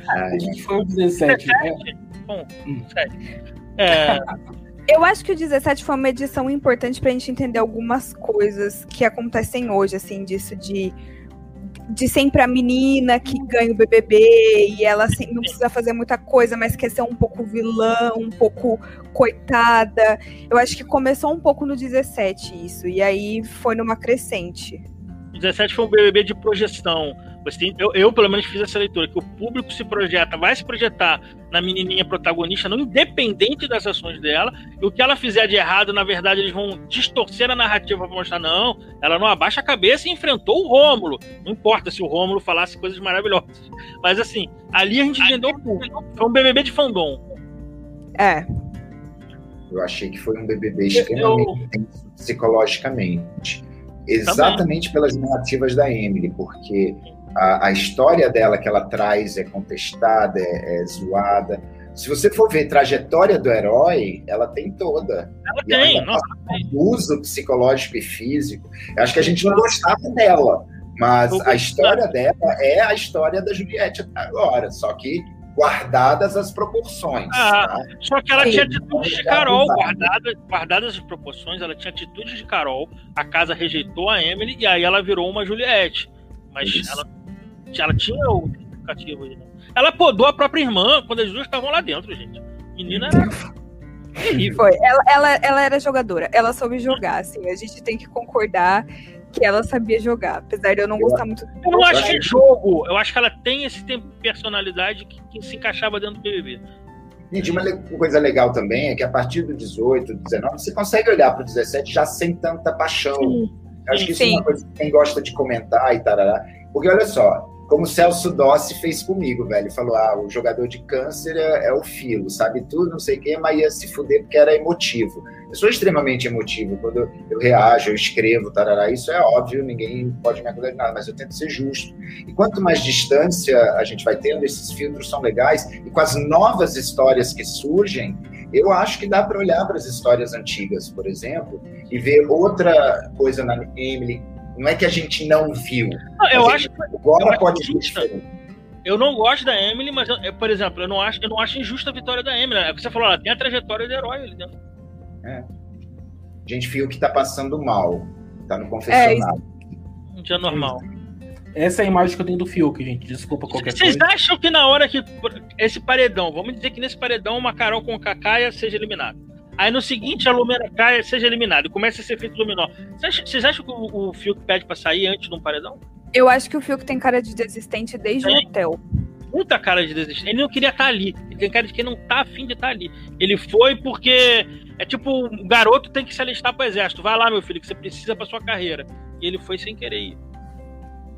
A gente foi o 17. 17? Né? Bom, hum. É. Eu acho que o 17 foi uma edição importante pra gente entender algumas coisas que acontecem hoje, assim, disso de de sempre a menina que ganha o BBB e ela assim, não precisa fazer muita coisa, mas quer ser um pouco vilã, um pouco coitada. Eu acho que começou um pouco no 17 isso, e aí foi numa crescente. O 17 foi um BBB de projeção. Você tem, eu, eu, pelo menos, fiz essa leitura, que o público se projeta, vai se projetar na menininha protagonista, não independente das ações dela, e o que ela fizer de errado, na verdade, eles vão distorcer a narrativa para mostrar, não, ela não abaixa a cabeça e enfrentou o Rômulo. Não importa se o Rômulo falasse coisas maravilhosas. Mas, assim, ali a gente entendeu o público. Foi um BBB de fandom. É. Eu achei que foi um BBB extremamente eu... psicologicamente. Exatamente Também. pelas narrativas da Emily, porque a, a, história dela que ela traz é contestada, é, é, zoada. Se você for ver trajetória do herói, ela tem toda. Ela e tem, ela nossa. Uso psicológico e físico. Eu acho que a gente não gostava dela, mas a história dela é a história da Juliette agora, só que guardadas as proporções. Ah, tá? Só que ela Sim. tinha atitudes de Carol, guardadas, guardadas as proporções, ela tinha atitudes de Carol, a casa rejeitou a Emily e aí ela virou uma Juliette. Mas Isso. ela ela tinha o significativo aí, né? Ela podou a própria irmã quando as duas estavam lá dentro, gente. Menina era terrível. Foi. Ela, ela, ela era jogadora. Ela soube jogar, assim. A gente tem que concordar que ela sabia jogar, apesar de eu não gostar muito. Eu não acho que jogo. Eu acho que ela tem esse tempo de personalidade que, que se encaixava dentro do BBB. Gente, uma coisa legal também é que a partir do 18, 19, você consegue olhar para o 17 já sem tanta paixão. Sim. Eu acho que isso Sim. é uma coisa que quem gosta de comentar e tarará. Porque olha só, como o Celso Dossi fez comigo, velho. Falou: ah, o jogador de câncer é, é o filo, sabe tudo, não sei o quê, mas ia se fuder porque era emotivo. Eu sou extremamente emotivo quando eu reajo, eu escrevo, tarará. Isso é óbvio, ninguém pode me acusar de nada, mas eu tento ser justo. E quanto mais distância a gente vai tendo, esses filtros são legais. E com as novas histórias que surgem, eu acho que dá para olhar para as histórias antigas, por exemplo, e ver outra coisa na Emily não é que a gente não viu. Não, eu acho que agora pode ser Eu não gosto da Emily, mas, eu, por exemplo, eu não, acho, eu não acho injusta a vitória da Emily. É o que você falou, ela tem a trajetória de herói ali dentro. É. A gente viu que tá passando mal. Tá no confessionário. É, um dia normal. Essa é a imagem que eu tenho do Fiuk, gente. Desculpa qualquer Vocês coisa. Vocês acham que na hora que. Esse paredão, vamos dizer que nesse paredão uma Carol com Cacaia seja eliminada. Aí no seguinte a Lumena cai, seja eliminado e começa a ser feito dominó. Vocês acham que o, o Fiuk pede pra sair antes de um paredão? Eu acho que o Fiuk tem cara de desistente desde o hotel. Muita cara de desistente. Ele não queria estar ali. Ele tem cara de quem não tá afim de estar ali. Ele foi porque é tipo, o garoto tem que se alistar pro exército. Vai lá, meu filho, que você precisa pra sua carreira. E ele foi sem querer ir.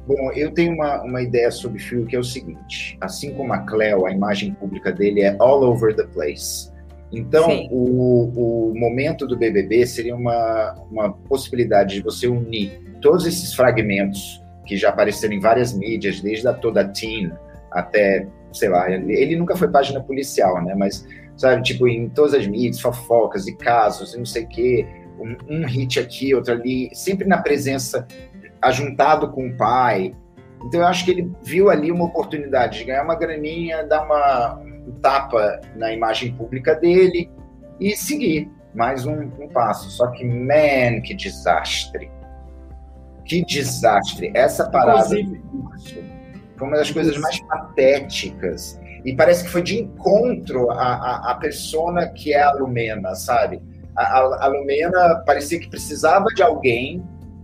Bom, eu tenho uma, uma ideia sobre o Fiuk que é o seguinte: assim como a Cleo, a imagem pública dele é all over the place. Então, o, o momento do BBB seria uma, uma possibilidade de você unir todos esses fragmentos que já apareceram em várias mídias, desde a toda Teen até, sei lá, ele, ele nunca foi página policial, né? Mas, sabe, tipo, em todas as mídias, fofocas e casos e não sei o quê, um, um hit aqui, outro ali, sempre na presença, ajuntado com o pai. Então, eu acho que ele viu ali uma oportunidade de ganhar uma graninha, dar uma, um tapa na imagem pública dele e seguir mais um, um passo. Só que, man, que desastre. Que desastre. Essa parada foi uma das coisas mais patéticas. E parece que foi de encontro à, à, à persona que é a Lumena, sabe? A, a, a Lumena parecia que precisava de alguém,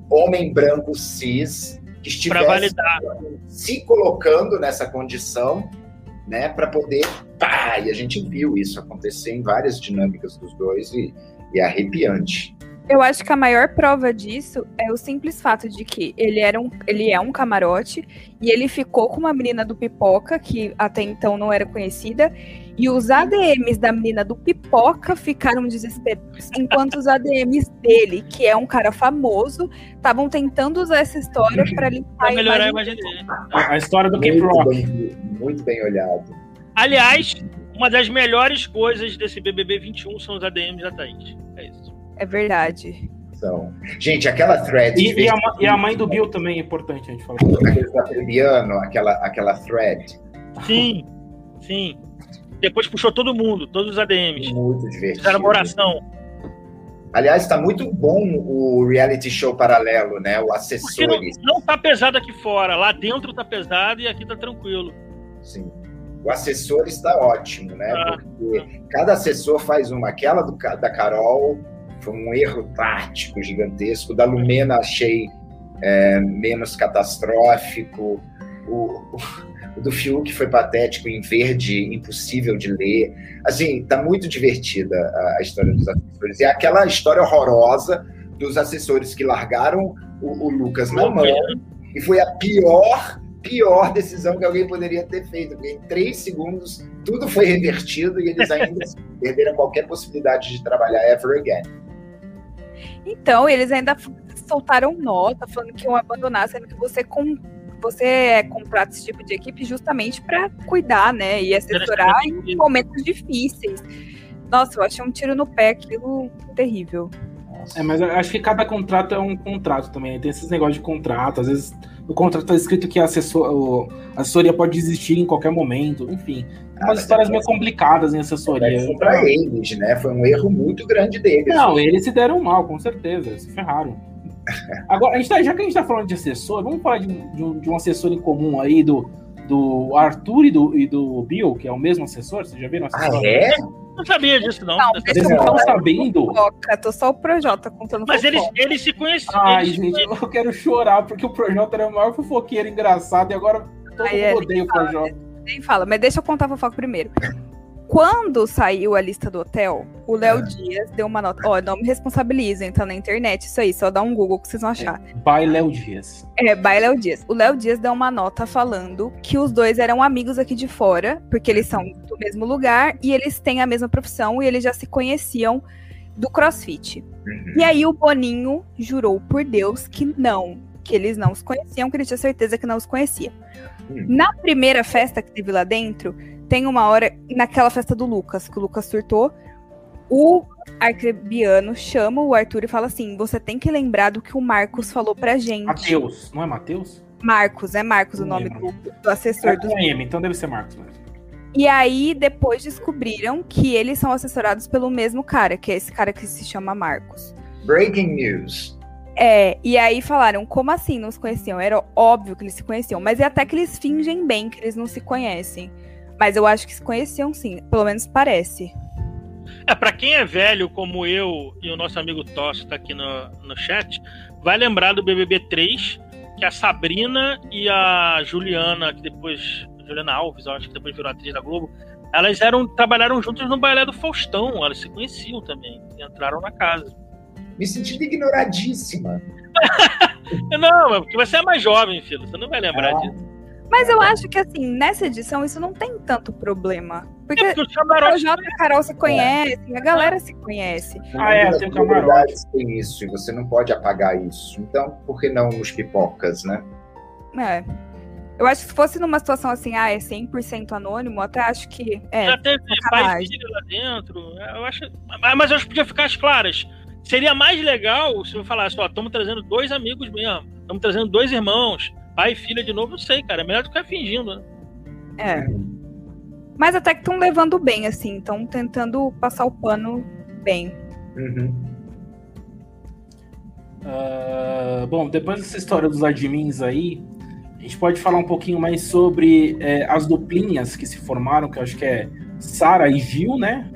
homem branco cis, que estivesse se colocando nessa condição né, para poder. Pá, e a gente viu isso acontecer em várias dinâmicas dos dois e, e é arrepiante. Eu acho que a maior prova disso é o simples fato de que ele, era um, ele é um camarote e ele ficou com uma menina do Pipoca, que até então não era conhecida, e os ADMs da menina do Pipoca ficaram desesperados, enquanto os ADMs dele, que é um cara famoso, estavam tentando usar essa história para limpar melhorar a imagem dele. A história do Cape Rock. Bem, muito bem olhado. Aliás, uma das melhores coisas desse BBB 21 são os ADMs da Thaís. É isso. É verdade. Então, gente, aquela thread. E, e, a, e, a, mãe do Bill também é importante a gente falar. Aquele aquela, aquela thread. Sim, sim. Depois puxou todo mundo, todos os ADMs. Muito divertido. Fizeram uma oração. Aliás, está muito bom o reality show paralelo, né? O Assessores. Não, não tá pesado aqui fora. Lá dentro tá pesado e aqui tá tranquilo. Sim. O assessor está ótimo, né? Ah. Porque cada assessor faz uma. Aquela do, da Carol foi um erro tático gigantesco. Da Lumena achei é, menos catastrófico. O do Fiuk foi patético, em verde, impossível de ler. Assim, tá muito divertida a, história dos assessores. E é aquela história horrorosa dos assessores que largaram o, o Lucas na mão. E foi a pior, pior decisão que alguém poderia ter feito. Porque em três segundos tudo foi revertido e eles ainda perderam qualquer possibilidade de trabalhar ever again. Então, eles ainda soltaram nota falando que iam abandonar, sendo que você com você é comprado esse tipo de equipe justamente para cuidar, né? E assessorar em momentos difíceis. Nossa, eu achei um tiro no pé aquilo terrível. É, mas eu acho que cada contrato é um contrato também. Tem esses negócios de contrato, às vezes no contrato está escrito que a, assessor, a assessoria pode existir em qualquer momento, enfim. Ah, umas histórias meio complicadas em assessoria. Foi para eles, né? Foi um erro muito grande deles. Não, eles se deram mal, com certeza, se ferraram. Agora, a gente tá, já que a gente está falando de assessor, vamos falar de, de, de, um assessor em comum aí do, do Arthur e do, e do Bill, que é o mesmo assessor. Vocês já viram? Ah, é? Não sabia disso, não. não Vocês não estão sabendo? Foca, tô só o Projota contando Mas eles, eles se conheciam. Ai, gente, eu quero chorar, porque o Projota era o maior fofoqueiro engraçado e agora todo Ai, mundo é, odeia o Projota. Nem fala, mas deixa eu contar a fofoca primeiro. Quando saiu a lista do hotel, o Léo é. Dias deu uma nota. Ó, oh, não me responsabilizem, tá na internet isso aí, só dá um Google que vocês vão achar. É, by Léo Dias. É, by Léo Dias. O Léo Dias deu uma nota falando que os dois eram amigos aqui de fora, porque eles são do mesmo lugar e eles têm a mesma profissão e eles já se conheciam do crossfit. Uhum. E aí o Boninho jurou por Deus que não, que eles não os conheciam, que ele tinha certeza que não os conhecia. Uhum. Na primeira festa que teve lá dentro, tem uma hora, naquela festa do Lucas, que o Lucas surtou, o arcrebiano chama o Arthur e fala assim: você tem que lembrar do que o Marcos falou pra gente. Matheus, não é Matheus? Marcos, é Marcos o nome do, do, assessor é do. M, então deve ser Marcos mesmo. E aí, depois descobriram que eles são assessorados pelo mesmo cara, que é esse cara que se chama Marcos. Breaking news. É, e aí falaram, como assim não se conheciam? Era óbvio que eles se conheciam, mas é até que eles fingem bem que eles não se conhecem. Mas eu acho que se conheciam sim, pelo menos parece. É, para quem é velho como eu e o nosso amigo Tosso tá aqui no, no chat, vai lembrar do BBB 3, que a Sabrina e a Juliana, que depois. Juliana Alves, eu acho que depois virou atriz da Globo, elas eram trabalharam juntas no baile do Faustão, elas se conheciam também, entraram na casa. Me senti ignoradíssima. não, é porque você é mais jovem, filho, você não vai lembrar ah. disso. Mas eu acho que, assim, nessa edição isso não tem tanto problema. Porque é, o Projota e a Carol se conhecem, a galera se conhece. Ah, é, tem camarote. tem isso, e você não pode apagar isso. Então, por que não os pipocas, né? É. Eu acho que se fosse numa situação assim, ah, é 100% anônimo, até acho que. É, Já teve pai filho lá dentro. Eu acho, mas eu acho que podia ficar as claras. Seria mais legal se eu falasse, ó, estamos trazendo dois amigos mesmo, estamos trazendo dois irmãos pai e filha de novo, não sei, cara. É melhor do que ficar fingindo, né? É. Mas até que estão levando bem, assim. Estão tentando passar o pano bem. Uhum. Uh, bom, depois dessa história dos admins aí, a gente pode falar um pouquinho mais sobre é, as duplinhas que se formaram, que eu acho que é Sara e Gil, né?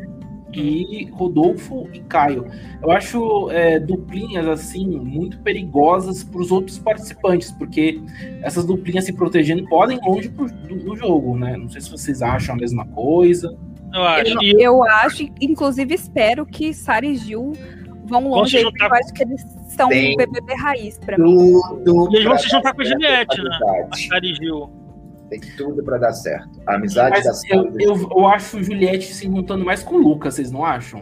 E Rodolfo e Caio. Eu acho é, duplinhas assim muito perigosas para os outros participantes, porque essas duplinhas se protegendo podem ir longe pro, do, do, jogo, né? Não sei se vocês acham a mesma coisa. Eu acho. Eu, eu acho, inclusive espero que Sara e Gil vão longe. Aí, eu acho que eles são um BBB raiz para mim. eles vão se juntar com a Juliette, né? A Sara e Gil. Tem tudo para dar certo. A amizade Mas da eu, eu, eu acho o Juliette se juntando mais com o Lucas, vocês não acham?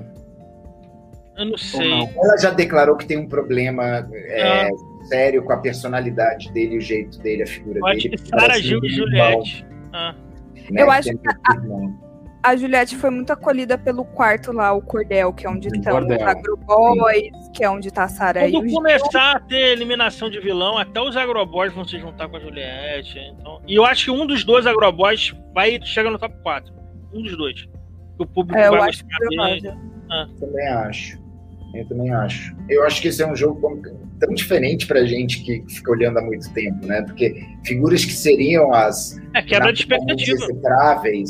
Eu não sei. Não? Ela já declarou que tem um problema é, ah. sério com a personalidade dele, o jeito dele, a figura eu dele. Acho que Sarah Gil e Juliette. Ah. Né? Eu acho que a, a Juliette foi muito acolhida pelo quarto lá, o Cordel, que é onde estão os agroboys, que é onde tá a Sarah Quando e começar a ter eliminação de vilão, até os agroboys vão se juntar com a Juliette. Então... E eu acho que um dos dois agroboys vai chegar no top 4. Um dos dois. O público é, vai gostar dele. Ah. Também acho. Eu também acho. Eu acho que esse é um jogo tão diferente pra gente que fica olhando há muito tempo, né? Porque figuras que seriam as. É, quebra de expectativa.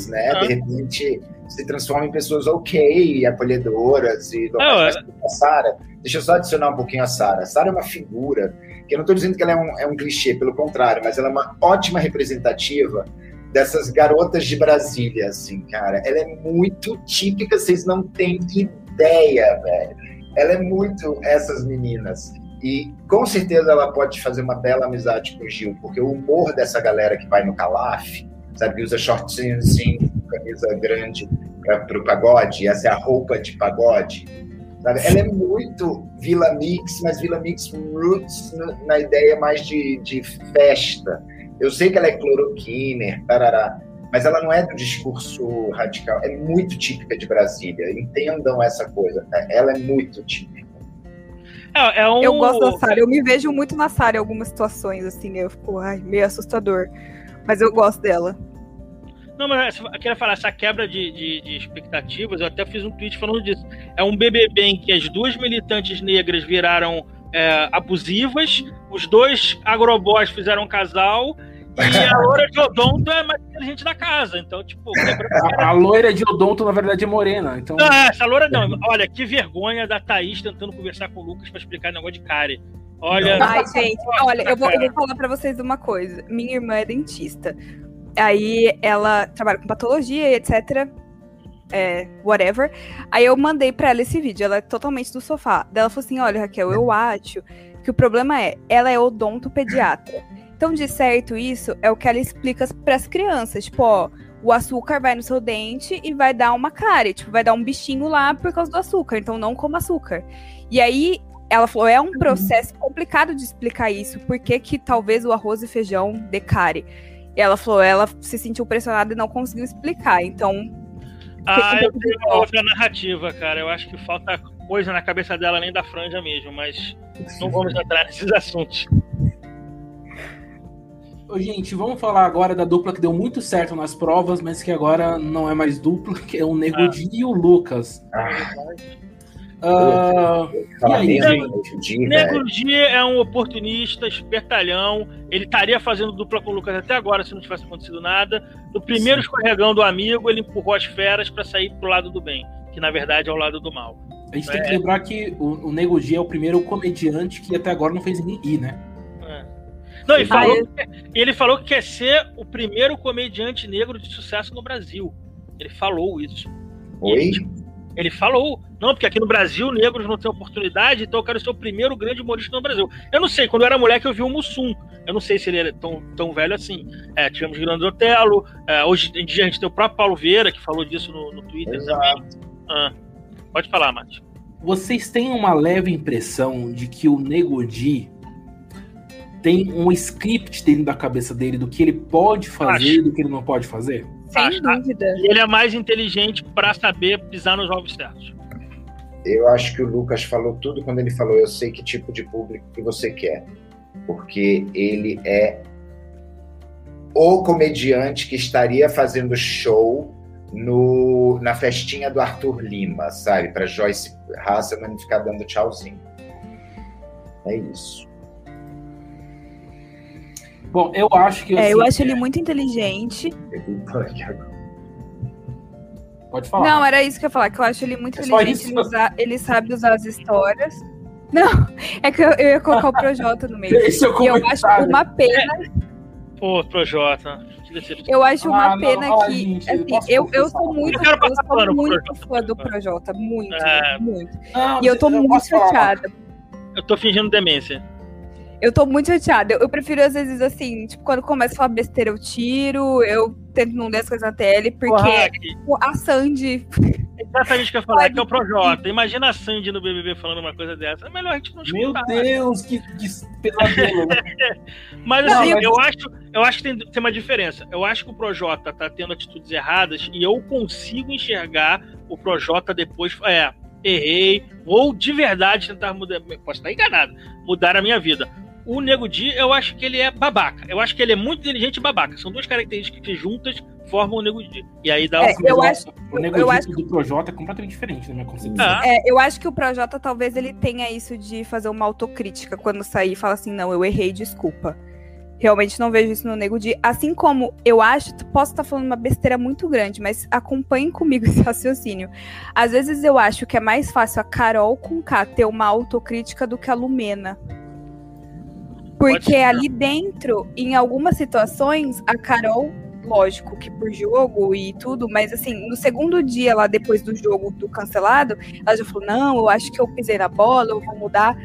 Né? Ah. De repente se transformam em pessoas ok, acolhedoras e. É, a Sarah, deixa eu só adicionar um pouquinho a Sarah. Sarah é uma figura, que eu não estou dizendo que ela é um, é um clichê, pelo contrário, mas ela é uma ótima representativa dessas garotas de Brasília, assim, cara. Ela é muito típica, vocês não têm ideia, velho. Ela é muito essas meninas. E com certeza ela pode fazer uma bela amizade com o Gil, porque o humor dessa galera que vai no Calaf, sabe, usa shortinho assim, camisa grande para o pagode, essa é a roupa de pagode. Sabe? Ela é muito Vila Mix, mas Vila Mix roots na ideia mais de, de festa. Eu sei que ela é cloroquiner, tarará, mas ela não é do discurso radical, é muito típica de Brasília. Entendam essa coisa, né? ela é muito típica. É, é um... Eu gosto da Sara, eu me vejo muito na Sara em algumas situações, assim, eu fico ai, meio assustador. Mas eu gosto dela. Não, mas eu queria falar, essa quebra de, de, de, expectativas, eu até fiz um tweet falando disso. É um BBB em que as duas militantes negras viraram é, abusivas, os dois agrobós fizeram um casal e a loira de odonto é mais inteligente da casa. Então, tipo. A, a loira de odonto, na verdade, é morena. Então... Não, é, essa loira não. Olha, que vergonha da Thaís tentando conversar com o Lucas pra explicar o negócio de cárie. Olha. Ai, gente, olha, eu vou, eu vou falar pra vocês uma coisa. Minha irmã é dentista. Aí ela trabalha com patologia e etc. É, whatever. Aí eu mandei pra ela esse vídeo. Ela é totalmente do sofá. Daí ela falou assim: olha, Raquel, eu acho que o problema é, ela é odontopediatra. Então, de certo, isso é o que ela explica para as crianças. Tipo, ó, o açúcar vai no seu dente e vai dar uma cárie, tipo, vai dar um bichinho lá por causa do açúcar. Então, não coma açúcar. E aí, ela falou, é um uhum. processo complicado de explicar isso. Por que, que talvez o arroz e feijão dê cárie? E ela falou, ela se sentiu pressionada e não conseguiu explicar. Então. Ah, eu tenho uma outra narrativa, cara. Eu acho que falta coisa na cabeça dela além da franja mesmo, mas não vamos entrar nesses assuntos. Ô, gente, vamos falar agora da dupla que deu muito certo nas provas, mas que agora não é mais dupla, que é o Nego ah. e o Lucas. Ah. Uh, e? Nego Di é um oportunista, espertalhão. Ele estaria fazendo dupla com o Lucas até agora se não tivesse acontecido nada. No primeiro Sim. escorregão do amigo, ele empurrou as feras para sair pro lado do bem, que na verdade é o lado do mal. A gente é. tem que lembrar que o, o Nego Di é o primeiro comediante que até agora não fez ninguém né? Não, ele falou, ah, que, ele falou que quer ser o primeiro comediante negro de sucesso no Brasil. Ele falou isso. Oi? Ele, ele falou. Não, porque aqui no Brasil negros não têm oportunidade, então eu quero ser o primeiro grande humorista no Brasil. Eu não sei, quando eu era moleque eu vi o Mussum. Eu não sei se ele era tão, tão velho assim. É, tivemos Grande Otelo, é, hoje em dia a gente tem o próprio Paulo Vieira, que falou disso no, no Twitter Exato. Ah, pode falar, Mati. Vocês têm uma leve impressão de que o Nego Di tem um script dentro da cabeça dele do que ele pode fazer e do que ele não pode fazer? Sem Acho. dúvida. E ele é mais inteligente para saber pisar nos ovos certos. Eu acho que o Lucas falou tudo quando ele falou: eu sei que tipo de público que você quer. Porque ele é o comediante que estaria fazendo show no, na festinha do Arthur Lima, sabe? Para Joyce Hasselman ficar dando tchauzinho. É isso. Bom, eu acho que. É, eu acho ele muito inteligente. Pode falar. Não, era isso que eu ia falar, que eu acho ele muito é inteligente. Ele, usa, ele, sabe usar as histórias. Não, é que eu, eu ia colocar o Projota no meio. Esse é o e eu acho uma pena. Pô, Projota. Eu acho uma ah, pena não, que. Gente, assim, eu, eu sou muito, eu, eu sou muito fã do Projota. Muito, é... muito. Não, e eu tô muito chateada. Eu tô fingindo demência. Eu tô muito chateada. Eu, eu, prefiro, às vezes, assim, tipo, quando começa a falar besteira, eu tiro, eu tento não ler as coisas na tele, porque tipo, a Sandy. Exatamente o que eu falei, que é o Projota. Imagina a Sandy no BBB falando uma coisa dessa. É melhor a gente não escutar. Meu Deus, que, que pesadelo, né? mas assim, não, mas... eu acho, eu acho que tem, tem uma diferença. Eu acho que o Projota tá tendo atitudes erradas e eu consigo enxergar o Projota depois. É, errei, ou de verdade tentar mudar. Posso estar enganado, mudar a minha vida o Nego Di, eu acho que ele é babaca. Eu acho que ele é muito inteligente e babaca. São duas características que juntas formam o Nego Di. E aí dá É, um... eu acho, O Nego eu Di acho- do Projota é completamente diferente na minha concepção. Ah. é, eu acho que o Projota talvez ele tenha isso de fazer uma autocrítica quando sair e fala assim, não, eu errei, desculpa. Realmente não vejo isso no Nego Di. Assim como eu acho, posso estar falando uma besteira muito grande, mas acompanhem comigo esse raciocínio. Às vezes eu acho que é mais fácil a Carol com K ter uma autocrítica do que a Lumena. Porque ali dentro, em algumas situações, a Carol, lógico que por jogo e tudo, mas assim, no segundo dia lá depois do jogo do cancelado, ela já falou: não, eu acho que eu pisei na bola, eu vou mudar.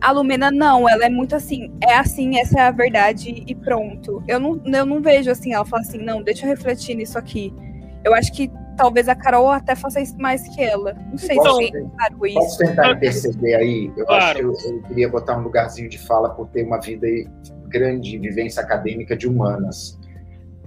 A Lumena, não, ela é muito assim, é assim, essa é a verdade e pronto. Eu não, eu não vejo assim, ela fala assim, não, deixa eu refletir nisso aqui. Eu acho que talvez a Carol até faça isso mais que ela. Não sei Posso- se é claro isso. Posso tentar interceder aí? Eu Claro. acho que eu, eu queria botar um lugarzinho de fala por ter uma vida grande, vivência acadêmica de humanas.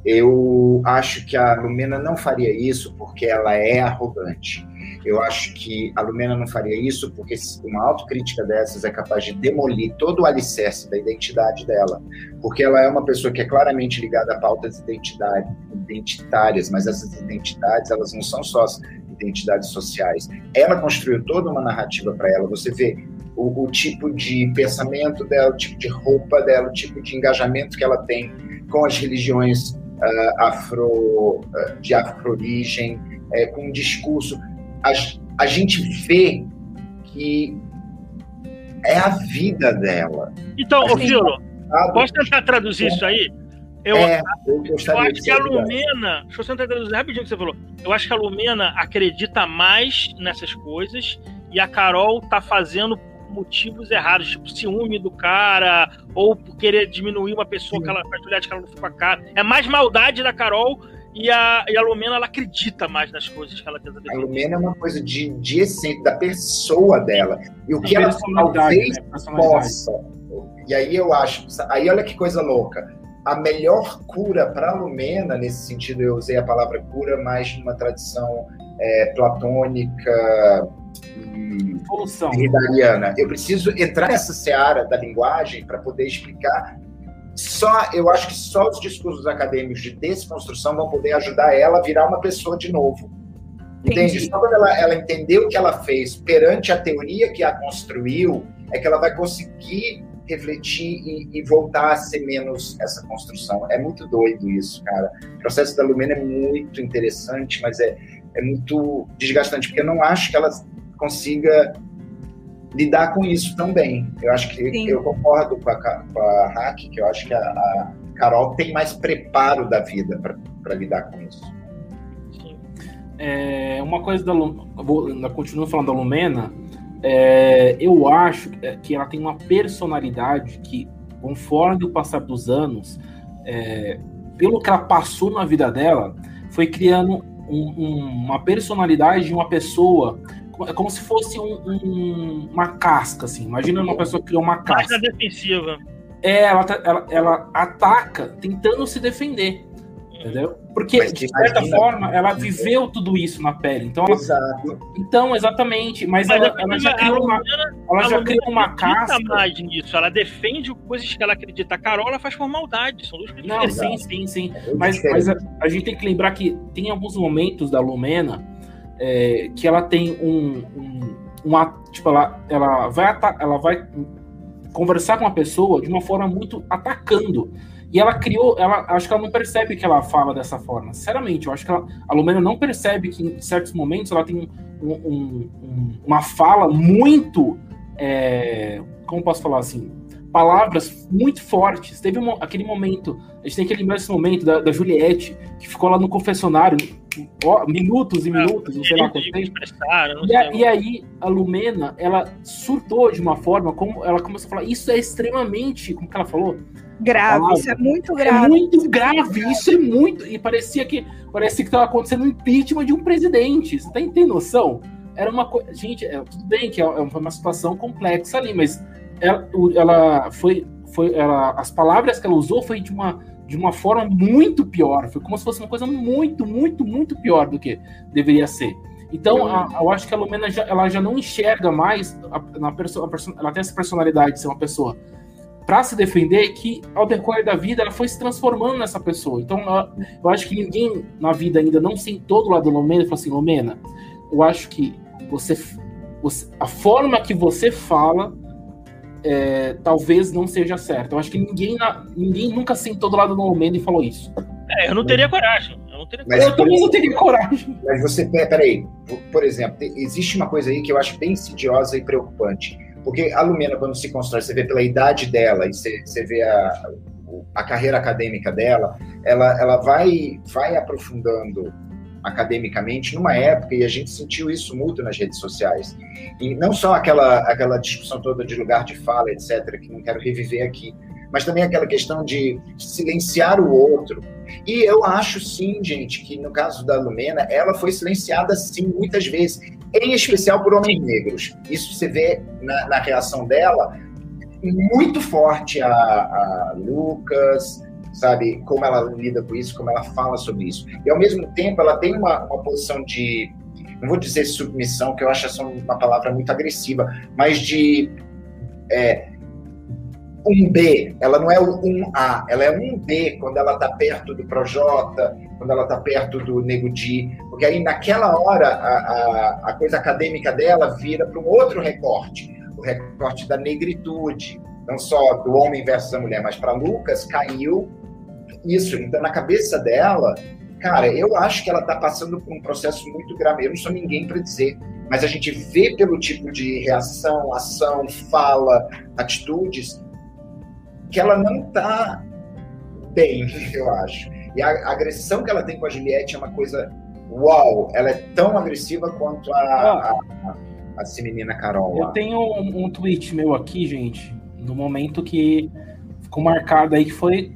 Eu acho que a Lumena não faria isso porque ela é arrogante. Eu acho que a Lumena não faria isso porque uma autocrítica dessas é capaz de demolir todo o alicerce da identidade dela. Porque ela é uma pessoa que é claramente ligada a pautas identitárias, mas essas identidades elas não são só identidades sociais. Ela construiu toda uma narrativa para ela. Você vê o, o tipo de pensamento dela, o tipo de roupa dela, o tipo de engajamento que ela tem com as religiões ah, afro, ah, de afro-origem, eh, com um discurso. A, a gente vê que é a vida dela. Então, ô Sim. Filo, sabe? posso tentar traduzir isso aí? Eu, É, eu eu acho que a. Lumena. Deixa eu tentar traduzir rapidinho o que você falou. Eu acho que a Lumena acredita mais nessas coisas e a Carol tá fazendo motivos errados, tipo ciúme do cara, ou por querer diminuir uma pessoa Sim. que ela faz que ela não ficou com a cara. É mais maldade da Carol e a, e a Lumena ela acredita mais nas coisas que ela tenta A defender. Lumena é uma coisa de, de essência, da pessoa dela. E o que ela talvez né? Possa. E aí eu acho, aí olha que coisa louca. A melhor cura para a Lumena, nesse sentido, eu usei a palavra cura mais numa tradição é, platônica e Evolução. Eu preciso entrar nessa seara da linguagem para poder explicar. Só, eu acho que só os discursos acadêmicos de desconstrução vão poder ajudar ela a virar uma pessoa de novo. Entende? Entendi. Só quando ela, ela entender o que ela fez perante a teoria que a construiu, é que ela vai conseguir refletir e, e voltar a ser menos essa construção. É muito doido isso, cara. O processo da Lumena é muito interessante, mas é, é muito desgastante, porque eu não acho que ela consiga lidar com isso tão bem. Eu acho que Sim. eu concordo com a, com a Hack, que eu acho que a, a Carol tem mais preparo da vida para lidar com isso. Sim. É, uma coisa da Lu- eu vou, ainda continuo falando da Lumena, é, eu acho é, que ela tem uma personalidade que, conforme o passar dos anos, é, pelo que ela passou na vida dela, foi criando um- um- uma personalidade de uma pessoa. É como se fosse um- um- uma casca, assim. Imagina uma pessoa que criou uma casca. na defensiva. É, ela, tá- ela, ela ataca tentando se defender. Entendeu? Porque, Mas de certa imagina- forma, ela viveu tudo isso na pele. Então, ela, Exato. então exatamente. Mas, Mas ela, ela já criou uma, ela já criou uma casca. mais nisso. Ela defende coisas que ela acredita. A Carol ela faz por maldade. São duas coisas Não, diferentes. sim, sim, sim. É Mas, mas a, a gente tem que lembrar que tem alguns momentos da Lumena é, que ela tem um, um, tipo ela, ela vai ela vai conversar com uma pessoa de uma forma muito atacando. E ela criou ela acho que ela não percebe que ela fala dessa forma sinceramente. Eu acho que ela, a Lumena não percebe que em certos momentos ela tem um- um- uma fala muito é, como posso falar assim palavras muito fortes. Teve um- aquele momento, a gente tem que lembrar esse momento da, da Juliette, que ficou lá no confessionário, ó, minutos e minutos, não sei lá quanto tempo. E, a- e aí, a Lumena, ela surtou de uma forma, como ela começou a falar, isso é extremamente, como que ela falou? Grave, isso é muito É grave. muito grave, isso é muito. E parecia que parecia que estava acontecendo um impeachment de um presidente. Você tem, tem noção? Era uma coisa. Gente, é, tudo bem que é, é uma situação complexa ali, mas ela, ela foi. foi ela, as palavras que ela usou foi de uma, de uma forma muito pior. Foi como se fosse uma coisa muito, muito, muito pior do que deveria ser. Então, a- eu acho que a Lumena já, ela já não enxerga mais a, na perso, a perso- ela tem essa personalidade de ser uma pessoa para se defender que ao decorrer da vida ela foi se transformando nessa pessoa. Então eu acho que ninguém na vida ainda não sentou do lado da Lumena e falou assim, Lumena, eu acho que você, você a forma que você fala é, talvez não seja certa. Eu acho que ninguém, ninguém nunca sentou do lado do Lumena e falou isso. É, eu não teria coragem. Eu, não teria coragem. eu também não teria coragem. Mas você, peraí, por exemplo, existe uma coisa aí que eu acho bem insidiosa e preocupante porque a Lumena, quando se constrói, você vê pela idade dela e você, você vê a, a carreira acadêmica dela, ela, ela vai, vai aprofundando academicamente numa época, e a gente sentiu isso muito nas redes sociais. E não só aquela, aquela discussão toda de lugar de fala, etc., que não quero reviver aqui, mas também aquela questão de silenciar o outro. E eu acho sim, gente, que no caso da Lumena, ela foi silenciada sim muitas vezes, em especial por homens negros. Isso você vê na, na reação dela muito forte a, a Lucas, sabe? Como ela lida com isso, como ela fala sobre isso. E ao mesmo tempo, ela tem uma, uma posição de, não vou dizer submissão, que eu acho essa uma palavra muito agressiva, mas de é, um B, ela não é um A, ela é um B quando ela está perto do Projota, quando ela está perto do Nego Di, porque aí naquela hora a, a, a coisa acadêmica dela vira para um outro recorte, o recorte da negritude, não só do homem versus a mulher, mas para Lucas caiu isso. Então na cabeça dela, cara, eu acho que ela está passando por um processo muito grave. Eu não sou ninguém para dizer, mas a gente vê pelo tipo de reação, ação, fala, atitudes que ela não está bem, eu acho. E a, agressão que ela tem com a Juliette é uma coisa uau, ela é tão agressiva quanto a, a, a, a essa menina Carol. Eu tenho um, um, tweet meu aqui, gente, no momento que ficou marcado aí, que foi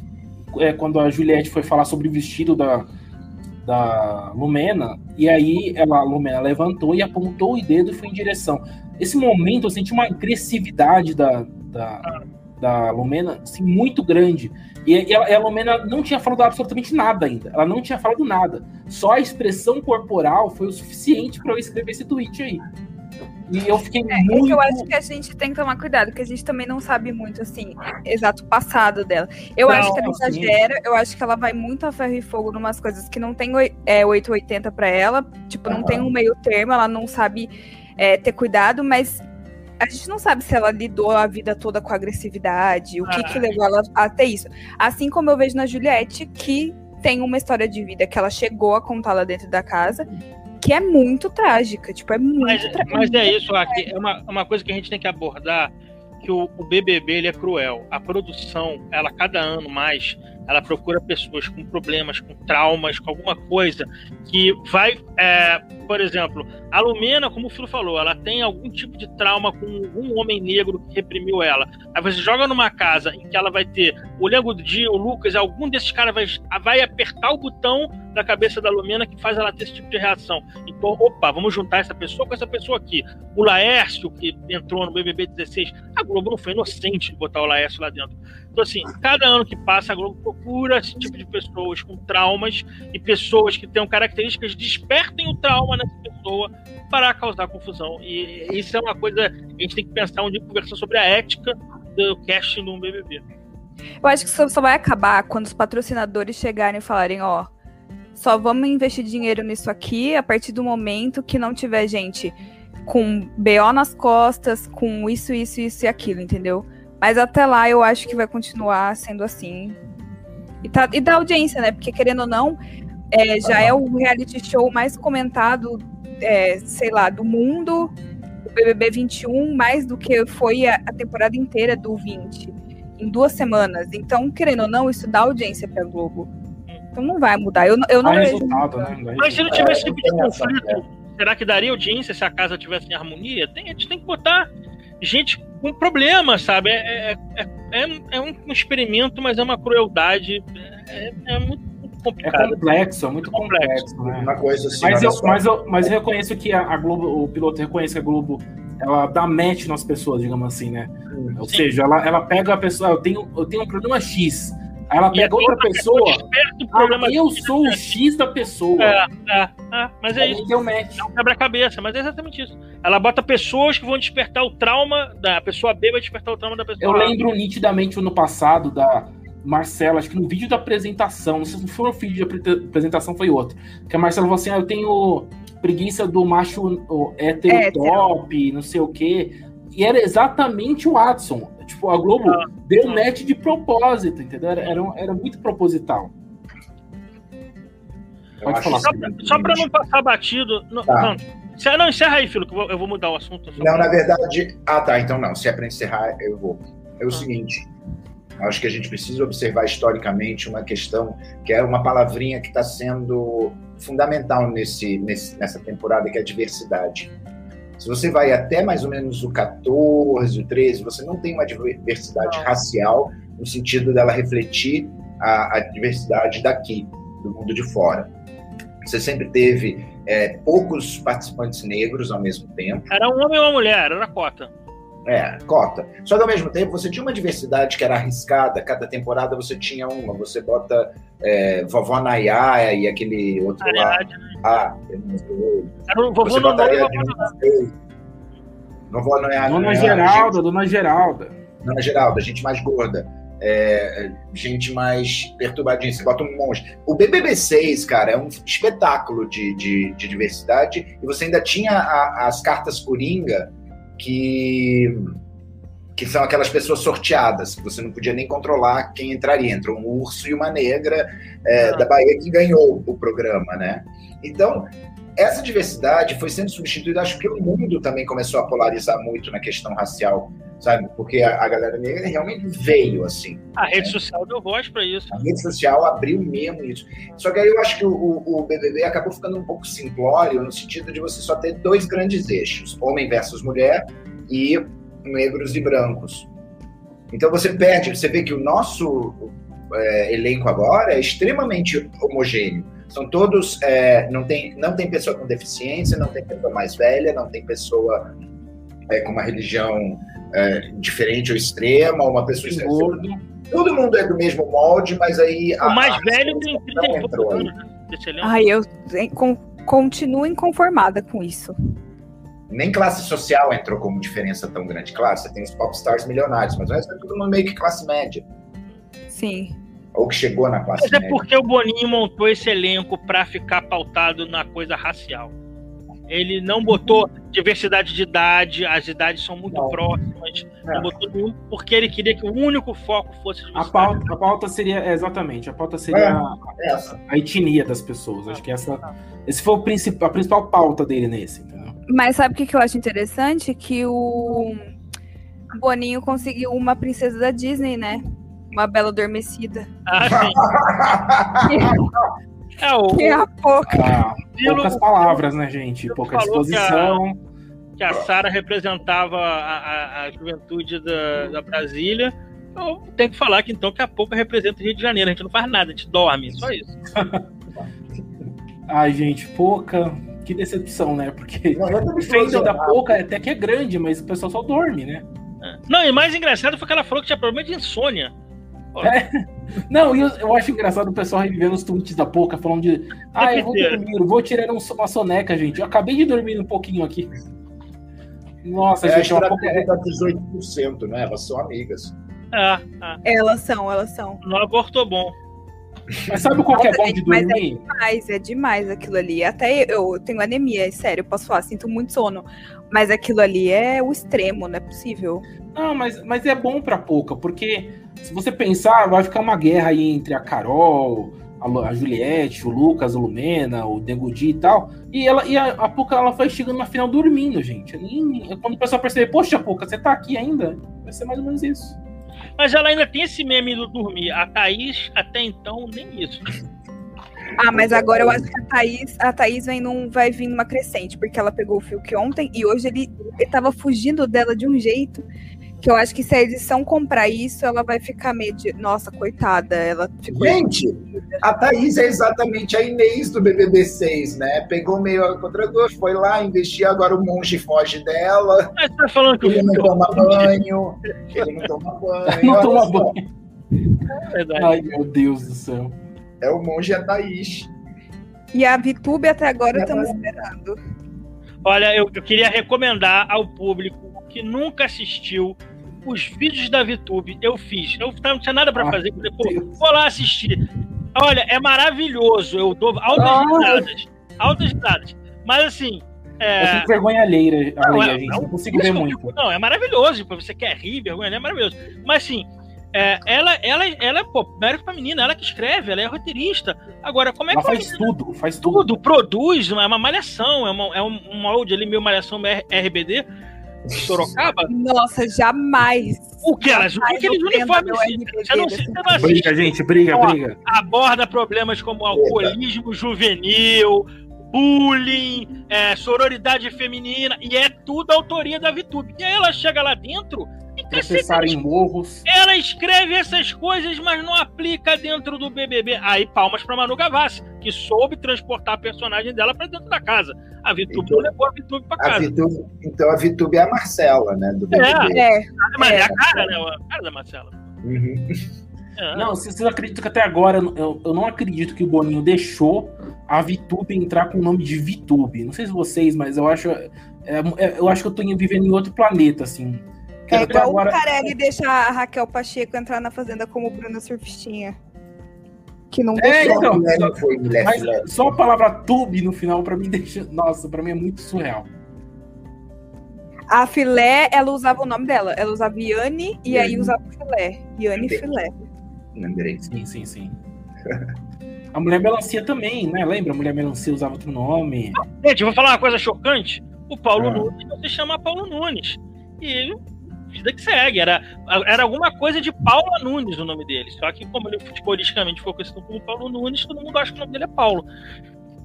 é, quando a Juliette foi falar sobre o vestido da, da Lumena, e aí ela, a Lumena levantou e apontou o dedo e foi em direção. Esse momento eu senti uma agressividade da, da, da Lumena assim, muito grande. E, e a, a Lumena não tinha falado absolutamente nada ainda. Ela não tinha falado nada. Só a expressão corporal foi o suficiente para eu escrever esse tweet aí. E eu fiquei é, muito. Eu acho que a gente tem que tomar cuidado, porque a gente também não sabe muito, assim, exato passado dela. Eu não, acho que ela exagera, eu acho que ela vai muito a ferro e fogo em umas coisas que não tem é, 880 para ela, tipo, não uhum. tem um meio termo, ela não sabe é, ter cuidado, mas a gente não sabe se ela lidou a vida toda com agressividade, o que, ah. que levou ela até isso. Assim como eu vejo na Juliette, que tem uma história de vida que ela chegou a contar lá dentro da casa, que é muito trágica, tipo, é muito mas, trágica. Mas é isso, aqui, é uma, uma coisa que a gente tem que abordar, que o, o BBB ele é cruel. A produção, ela cada ano mais, ela procura pessoas com problemas, com traumas, com alguma coisa que vai, é, por exemplo, a Lumena, como o Filo falou, ela tem algum tipo de trauma com um homem negro que reprimiu ela. Aí você joga numa casa em que ela vai ter o Lego Di, o Lucas, algum desses caras vai, vai apertar o botão da cabeça da Lumena que faz ela ter esse tipo de reação. Então, opa, vamos juntar essa pessoa com essa pessoa aqui. O Laércio, que entrou no BBB 16, a Globo não foi inocente de botar o Laércio lá dentro. Então, assim, cada ano que passa, a Globo procura esse tipo de pessoas com traumas e pessoas que tenham características, despertem o trauma nessa pessoa para causar confusão. E isso é uma coisa que a gente tem que pensar dia conversar sobre a ética do casting no BBB. Eu acho que isso só vai acabar quando os patrocinadores chegarem e falarem, ó, só vamos investir dinheiro nisso aqui a partir do momento que não tiver gente com BO nas costas, com isso, isso, isso e aquilo, entendeu? Mas até lá eu acho que vai continuar sendo assim. E, tá, e da audiência, né? Porque querendo ou não, é, já é o reality show mais comentado, é, sei lá, do mundo, o BBB 21, mais do que foi a, a, temporada inteira do 20, em duas semanas. Então, querendo ou não, isso dá audiência pra Globo. Então não vai mudar. Eu, eu não vejo. Né? Mas se não tivesse esse tipo de conflito, será que daria audiência se a casa tivesse em harmonia? Tem, a gente tem que botar gente com problema, sabe? É, é, é, é, um experimento, mas é uma crueldade. É, é muito complicado. É complexo, é muito complexo. complexo né? Uma coisa assim, mas, eu, mas, eu, mas eu reconheço que a, a, Globo, o piloto reconhece que a Globo ela dá match nas pessoas, digamos assim, né? Sim. Ou seja, ela, ela pega a pessoa, eu tenho, eu tenho um problema X. Aí ela pega a outra pessoa. o Ah, eu sou o X da pessoa. É, é, é, mas é Aí isso. deu match. É um quebra-cabeça, mas é exatamente isso. Ela bota pessoas que vão despertar o trauma da pessoa B, vai despertar o trauma da pessoa Eu A. lembro nitidamente ano passado da Marcela, acho que no vídeo da apresentação, não sei se não foi o vídeo da apre- apresentação, foi outro. Que a Marcela falou assim: ah, eu tenho preguiça do macho Hétero. top, não sei o quê. E era exatamente o Watson. Tipo, a Globo Ah, deu ah. match de propósito, entendeu? Era, era, era muito proposital. Pode falar. Só, só pra lindo. não passar batido. Não, Tá. não, encerra- não, encerra aí, filho, que eu vou, eu vou mudar o assunto. Não, pra- na verdade. Ah, tá. Então não. Se é para encerrar, eu vou. É o Ah. seguinte. Acho que a gente precisa observar historicamente uma questão que é uma palavrinha que está sendo fundamental nesse, nesse- nessa temporada, que é a diversidade. Se você vai até mais ou menos o 14, o 13, você não tem uma diversidade racial no sentido dela refletir a, a diversidade daqui, do mundo de fora. Você sempre teve é, poucos participantes negros ao mesmo tempo. Era um homem e uma mulher, era a cota. É, cota. Só que ao mesmo tempo você tinha uma diversidade que era arriscada, cada temporada você tinha uma. Você bota é, Vovó Nayá e aquele outro lá. Ariadne. Ah, eu não sei. Era o vovô Você botaria. Vovó Nayá. Dona Nayá, Geralda, Dona Geralda. gente- Dona Geralda, gente mais gorda. é, gente mais perturbadinha. Você bota um monge. O BBB6, cara, é um espetáculo de, de, de diversidade. E você ainda tinha a- as cartas Coringa, que que são aquelas pessoas sorteadas, que você não podia nem controlar quem entraria. Entrou um urso e uma negra é, Ah. da Bahia que ganhou o programa, né? Então, essa diversidade foi sendo substituída, acho que o mundo também começou a polarizar muito na questão racial, sabe? Porque a, a galera negra realmente veio, assim. A rede social deu voz pra isso. A rede social abriu mesmo isso. Só que aí eu acho que o, o- o BBB acabou ficando um pouco simplório no sentido de você só ter dois grandes eixos: homem versus mulher e negros e brancos. Então você perde, você vê que o nosso é, elenco agora é extremamente homogêneo. São todos, é, não, tem, não tem pessoa com deficiência, não tem pessoa mais velha, não tem pessoa é, com uma religião é, diferente ou extrema, ou uma pessoa extrema. Gordo. Todo mundo é do mesmo molde, mas aí. O mais a- velho tem 30 não entrou aí. anos, né? Ai, eu con- continuo inconformada com isso. Nem classe social entrou como diferença tão grande. Claro, você tem os popstars milionários, mas o resto é todo mundo meio que classe média. Sim. Ou que chegou na classe Mas é média. porque o Boninho montou esse elenco pra ficar pautado na coisa racial. Ele não botou diversidade de idade, as idades são muito Não. próximas. É. Não botou nenhum, porque ele queria que o único foco fosse A pauta, a pauta seria, é, exatamente, a pauta seria a, Essa. a etnia das pessoas. Acho que essa, esse foi o principal, a principal pauta dele nesse, entendeu? Mas sabe o que, que eu acho interessante? Que o Boninho conseguiu uma princesa da Disney, né? Uma bela adormecida. Ah, sim. É, o, Que é a pouca. Ah, poucas palavras, né, gente? Pouca falou que a- disposição. que a Sara representava a, a- a juventude da, da Brasília. Eu tenho que falar que então que a pouco representa o Rio de Janeiro. A gente não faz nada, a gente dorme, só isso. Ai, gente, pouca. Que decepção, né? Porque o fandom da pouca até que é grande, mas o pessoal só dorme, né? Não, e mais engraçado foi que ela falou que tinha problema de insônia. Não, e eu, eu acho engraçado o pessoal revivendo os tweets da pouca, falando de. Ah, eu vou dormir, vou tirar um- uma soneca, gente. Eu acabei de dormir um pouquinho aqui. Nossa, É a gente, é pouca. estratégia da 18%, né? Elas são amigas. É, é. Elas são, elas são. No abortou bom. Mas sabe qual que é bom de Mas é dormir? Mas é demais aquilo ali. Até eu tenho anemia, é sério, eu posso falar, sinto muito sono. Mas aquilo ali é o extremo, não é possível. Não, mas, mas é bom pra pouca, porque se você pensar, vai ficar uma guerra aí entre a Carol, a, Juliette, o Lucas, a Lumena, o Degudi e tal. E, ela, e a, a Pouca ela vai chegando na final dormindo, gente. Nem- quando o pessoal perceber, poxa, Pouca, você tá aqui ainda? Vai ser mais ou menos isso. Mas ela ainda tem esse meme do dormir. A Thaís, até então, nem isso. Ah, mas agora eu acho que a Thaís, a Thaís vem num, vai vir numa crescente, porque ela pegou o Fiuk ontem e hoje ele, ele tava fugindo dela de um jeito que eu acho que se a edição comprar isso, ela vai ficar meio de. Nossa, coitada, ela ficou. Gente, a Thaís é exatamente a Inês do BBB 6, né? Pegou meio a contra gosto, foi lá investir, agora o monge foge dela, Mas você tá falando que o ele não toma banho, ele não toma banho. Não toma banho. É verdade. Ai, meu Deus do céu. É o monge e a Thaís. E a VTube até agora É, estamos esperando. Olha, eu, eu queria recomendar ao público que nunca assistiu os vídeos da VTube. Eu fiz. Eu não tinha nada pra Ah, fazer. Falei, pô, vou lá assistir. Olha, é maravilhoso. Eu dou altas Ah. risadas. Altas risadas. Mas assim. Eu É... fico vergonha alheia, Não, alheia, é- gente. não, Não consigo ver eu muito. fico- não, é maravilhoso. Tipo, você quer rir, vergonha, é maravilhoso. Mas assim, é, ela, ela, ela é, pô, mérito pra menina, ela que escreve, ela é roteirista. Agora, como é Ela que uma faz tudo, faz tudo. tudo, produz, é uma malhação, é, uma, é um, molde ali, meio malhação R- RBD, Sorocaba. Nossa, jamais. O que elas? O que Jamais aqueles uniformes? assim? Você não, desse você não Briga, gente, briga, Ó, briga. aborda problemas como alcoolismo juvenil, bullying, é, sororidade feminina, e é tudo autoria da VTube. E aí ela chega lá dentro Processar em morros. ela escreve essas coisas, mas não aplica dentro do BBB. Aí palmas pra Manu Gavassi, que soube transportar a personagem dela pra dentro da casa. A VTube Então, não levou a VTube pra A casa. Vitube, então a Vitube é a Marcela, né? Do BBB. É, Mas é É. a cara, né? A cara da Marcela. Uhum. É. Não, vocês acreditam que até agora eu, eu não acredito que o Boninho deixou a VTube entrar com o nome de VTube. Não sei se vocês, mas eu acho. é, é, eu acho que eu tô vivendo em outro planeta, assim. É igual agora. o Carelli deixar a Raquel Pacheco entrar na Fazenda como Bruna Surfistinha. Que não É, deixou. então. Mulher não foi mulher Mas filé. só a palavra tube no final, pra mim, deixa. Nossa, pra mim é muito surreal. A filé, ela usava o nome dela. Ela usava Yane e aí usava filé. Yane Entendi. filé. Lembrei. Sim, sim, sim. A mulher melancia também, né? Lembra? A mulher melancia usava outro nome. Gente, eu vou falar uma coisa chocante. O Paulo Ah. Nunes não se chama Paulo Nunes. E ele, vida que segue. Era, era alguma coisa de Paula Nunes o nome dele. Só que, como ele futebolisticamente ficou conhecido como Paulo Nunes, todo mundo acha que o nome dele é Paulo.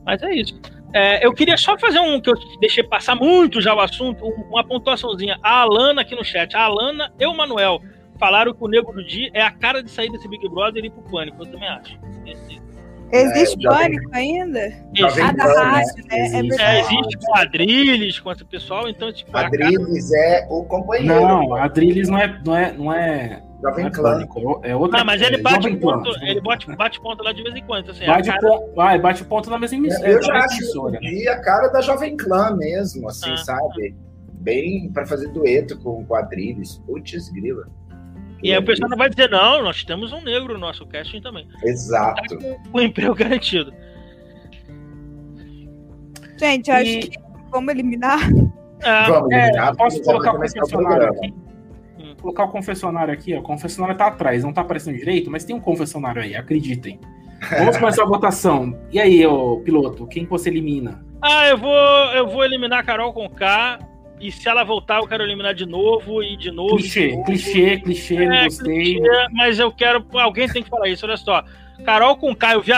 Mas é isso. É, eu queria só fazer um que eu deixei passar muito já o assunto, um- uma pontuaçãozinha. A Alana aqui no chat. A Alana e o Manuel falaram que o Nego do Dia é a cara de sair desse Big Brother e ir pro pânico. Eu também acho. Existe É, pânico ainda? Jovem Ah, da né? rádio, né? É Existe. É, verdade. existe quadrilhas com esse pessoal, então, tipo, Adriles é o companheiro. Não, a Drilis não é, não é, não é, Jovem é Clã. pânico, é outra Ah, mas é ele bate Jovem Clã. ponto, ele bate, bate ponto lá de vez em quando. Então, assim, Bate, cara- ponto, vai, bate ponto na mesma emissora. Eu já acho emissora. dia a cara da Jovem Clã mesmo, assim, Ah. sabe? Bem para fazer dueto com quadrilhos. Putz, grila. E aí o pessoal não vai dizer, não, nós temos um negro no nosso casting também. Exato. O emprego garantido. Gente, eu acho E- que vamos eliminar. É, Vamos, É, eliminar, posso colocar o confessionário aqui? Colocar o confessionário aqui, ó. O confessionário tá atrás, não tá aparecendo direito, mas tem um confessionário aí, acreditem. Vamos começar a votação. E aí, ô piloto, quem que você elimina? Ah, eu vou, eu vou eliminar a Carol com K. E se ela voltar, eu quero eliminar de novo e de novo. Clichê, de novo. clichê, clichê, não É, gostei. clichê, mas eu quero. Alguém tem que falar isso, olha só. Carol com a,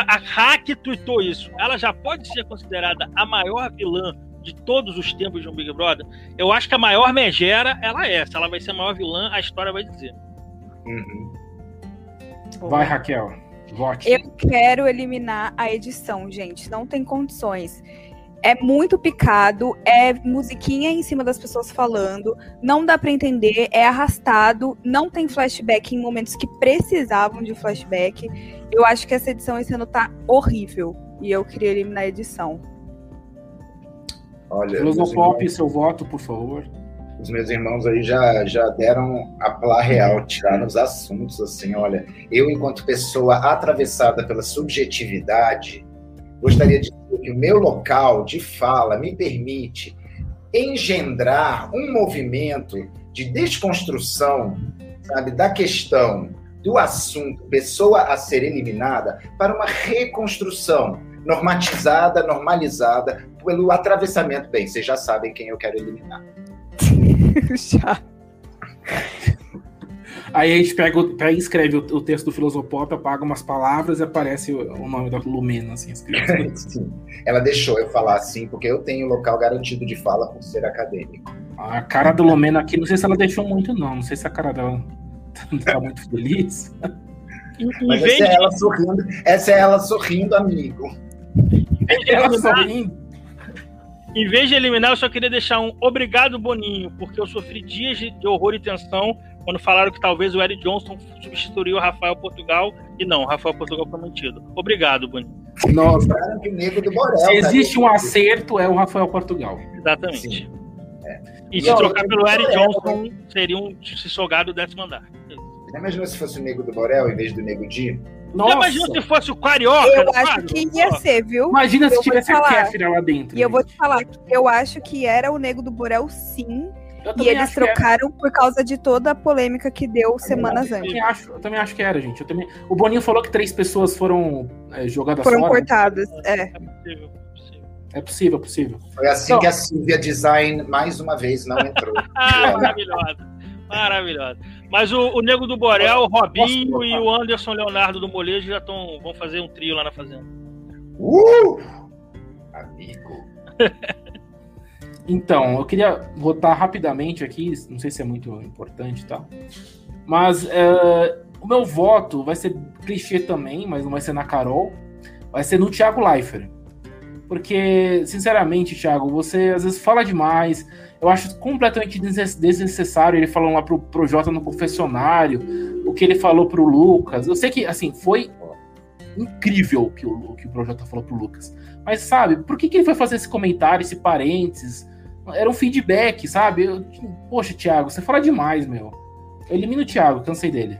a Hack tweetou isso. Ela já pode ser considerada a maior vilã de todos os tempos de um Big Brother. Eu acho que a maior megera, ela é. Se ela vai ser a maior vilã, a história vai dizer. Uhum. Vai, Raquel, vote. Eu quero eliminar a edição, gente. Não tem condições. É muito picado, é musiquinha em cima das pessoas falando, não dá pra entender, é arrastado, não tem flashback em momentos que precisavam de flashback. Eu acho que essa edição esse ano tá horrível. E eu queria eliminar a edição. Olha, Filosofop, irmãos, seu voto, por favor. os meus irmãos aí já, já deram a plá real, tiraram os assuntos, assim, olha. Eu, enquanto pessoa atravessada pela subjetividade, gostaria de que o meu local de fala me permite engendrar um movimento de desconstrução, sabe, da questão do assunto pessoa a ser eliminada para uma reconstrução normatizada, normalizada pelo atravessamento. Bem, vocês já sabem quem eu quero eliminar. Já. Aí a gente pega, o- pega e escreve o, o texto do Filosofop, apaga umas palavras e aparece o, o nome da Lumena, assim, escrito. Sim. Ela deixou eu falar assim, porque eu tenho local garantido de fala por ser acadêmico. A cara da Lumena aqui, não sei se ela deixou muito, não. Não sei se a cara dela tá muito feliz. Mas essa é ela sorrindo, essa é ela sorrindo, amigo. em vez de Ela eliminar, sorrindo. em vez de eliminar, eu só queria deixar um obrigado, Boninho, porque eu sofri dias de horror e tensão quando falaram que talvez o Eric Johnson substituiria o Rafael Portugal, e não, o Rafael Portugal foi mantido. Obrigado, Boninho. Nossa, se existe um acerto, é o Rafael Portugal. Exatamente. É. E se trocar pelo Eric Johnson, seria um se sogar do décimo andar. Imagina se fosse o Nego do Borel em vez do Nego Di? Nossa. Imagina se fosse o Carioca. Eu acho que ia ser, viu? Imagina se tivesse a Kéfera lá dentro. E gente. eu vou te falar que eu acho que era o Nego do Borel, sim. E eles trocaram por causa de toda a polêmica que deu semanas eu antes. Também acho, eu também acho que era, gente. Eu também... O Boninho falou que três pessoas foram é, jogadas foram fora. Foram cortadas, é. É possível, é possível. É possível, Foi assim então... que a Silvia Design, mais uma vez, não entrou. Maravilhosa. Maravilhosa. Mas o, o Nego do Borel, o Robinho e o Anderson Leonardo do Molejo já estão vão fazer um trio lá na fazenda. Uh! Amigo. Então, eu queria votar rapidamente aqui, não sei se é muito importante tal, mas uh, o meu voto vai ser clichê também, mas não vai ser na Carol, vai ser no Thiago Leifert. Porque, sinceramente, Thiago, você às vezes fala demais, eu acho completamente desnecessário ele falando lá pro, pro Jota no confessionário, o que ele falou pro Lucas. Eu sei que, assim, foi incrível o que o, que o Projota falou pro Lucas. Mas, sabe, por que, que ele foi fazer esse comentário, esse parênteses? Era um feedback, sabe? Eu, poxa, Thiago, você fala demais, meu. Eu elimino o Thiago, cansei dele.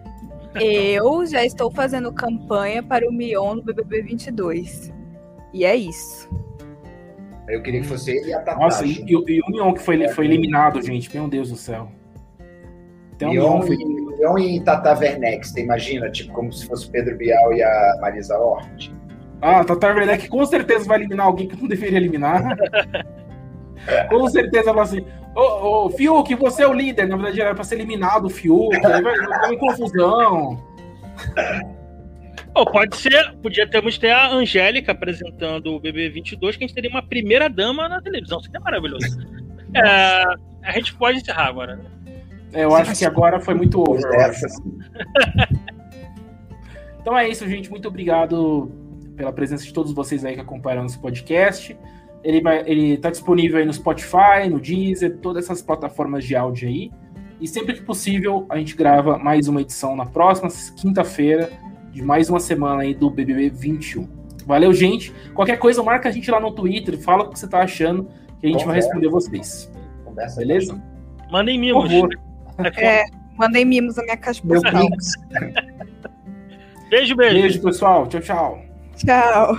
Eu já estou fazendo campanha para o Mion no BBB 22. E é isso. Eu queria que fosse ele e a Tata. Nossa, e, e, e, o Mion que foi, foi eliminado, gente. Meu Deus do céu. Então, Mion, foi... Mion e Tata Werneck, você imagina? Tipo, como se fosse Pedro Bial e a Marisa Hort. Ah, Tata Werneck com certeza vai eliminar alguém que não deveria eliminar. Com certeza ela assim. Ô, ô, Fiuk, você é o líder. Na verdade, era pra ser eliminado o Fiuk. Aí vai dar confusão. Oh, pode ser, podia termos ter a Angélica apresentando o BB22, que a gente teria uma primeira dama na televisão. Seria maravilhoso. É, a gente pode encerrar agora. Né? É, eu acho que agora foi muito over. então é isso, gente. Muito obrigado pela presença de todos vocês aí que acompanharam esse podcast. Ele vai, ele tá disponível aí no Spotify, no Deezer, todas essas plataformas de áudio aí. E sempre que possível, a gente grava mais uma edição na próxima quinta-feira de mais uma semana aí do BBB 21. Valeu, gente. Qualquer coisa, marca a gente lá no Twitter, fala o que você tá achando, que a gente Conversa. vai responder vocês. Conversa Beleza? Mandem mimos. É, mandem mimos na minha caixa postal. beijo, beijo. Beijo, pessoal. Tchau, tchau. Tchau.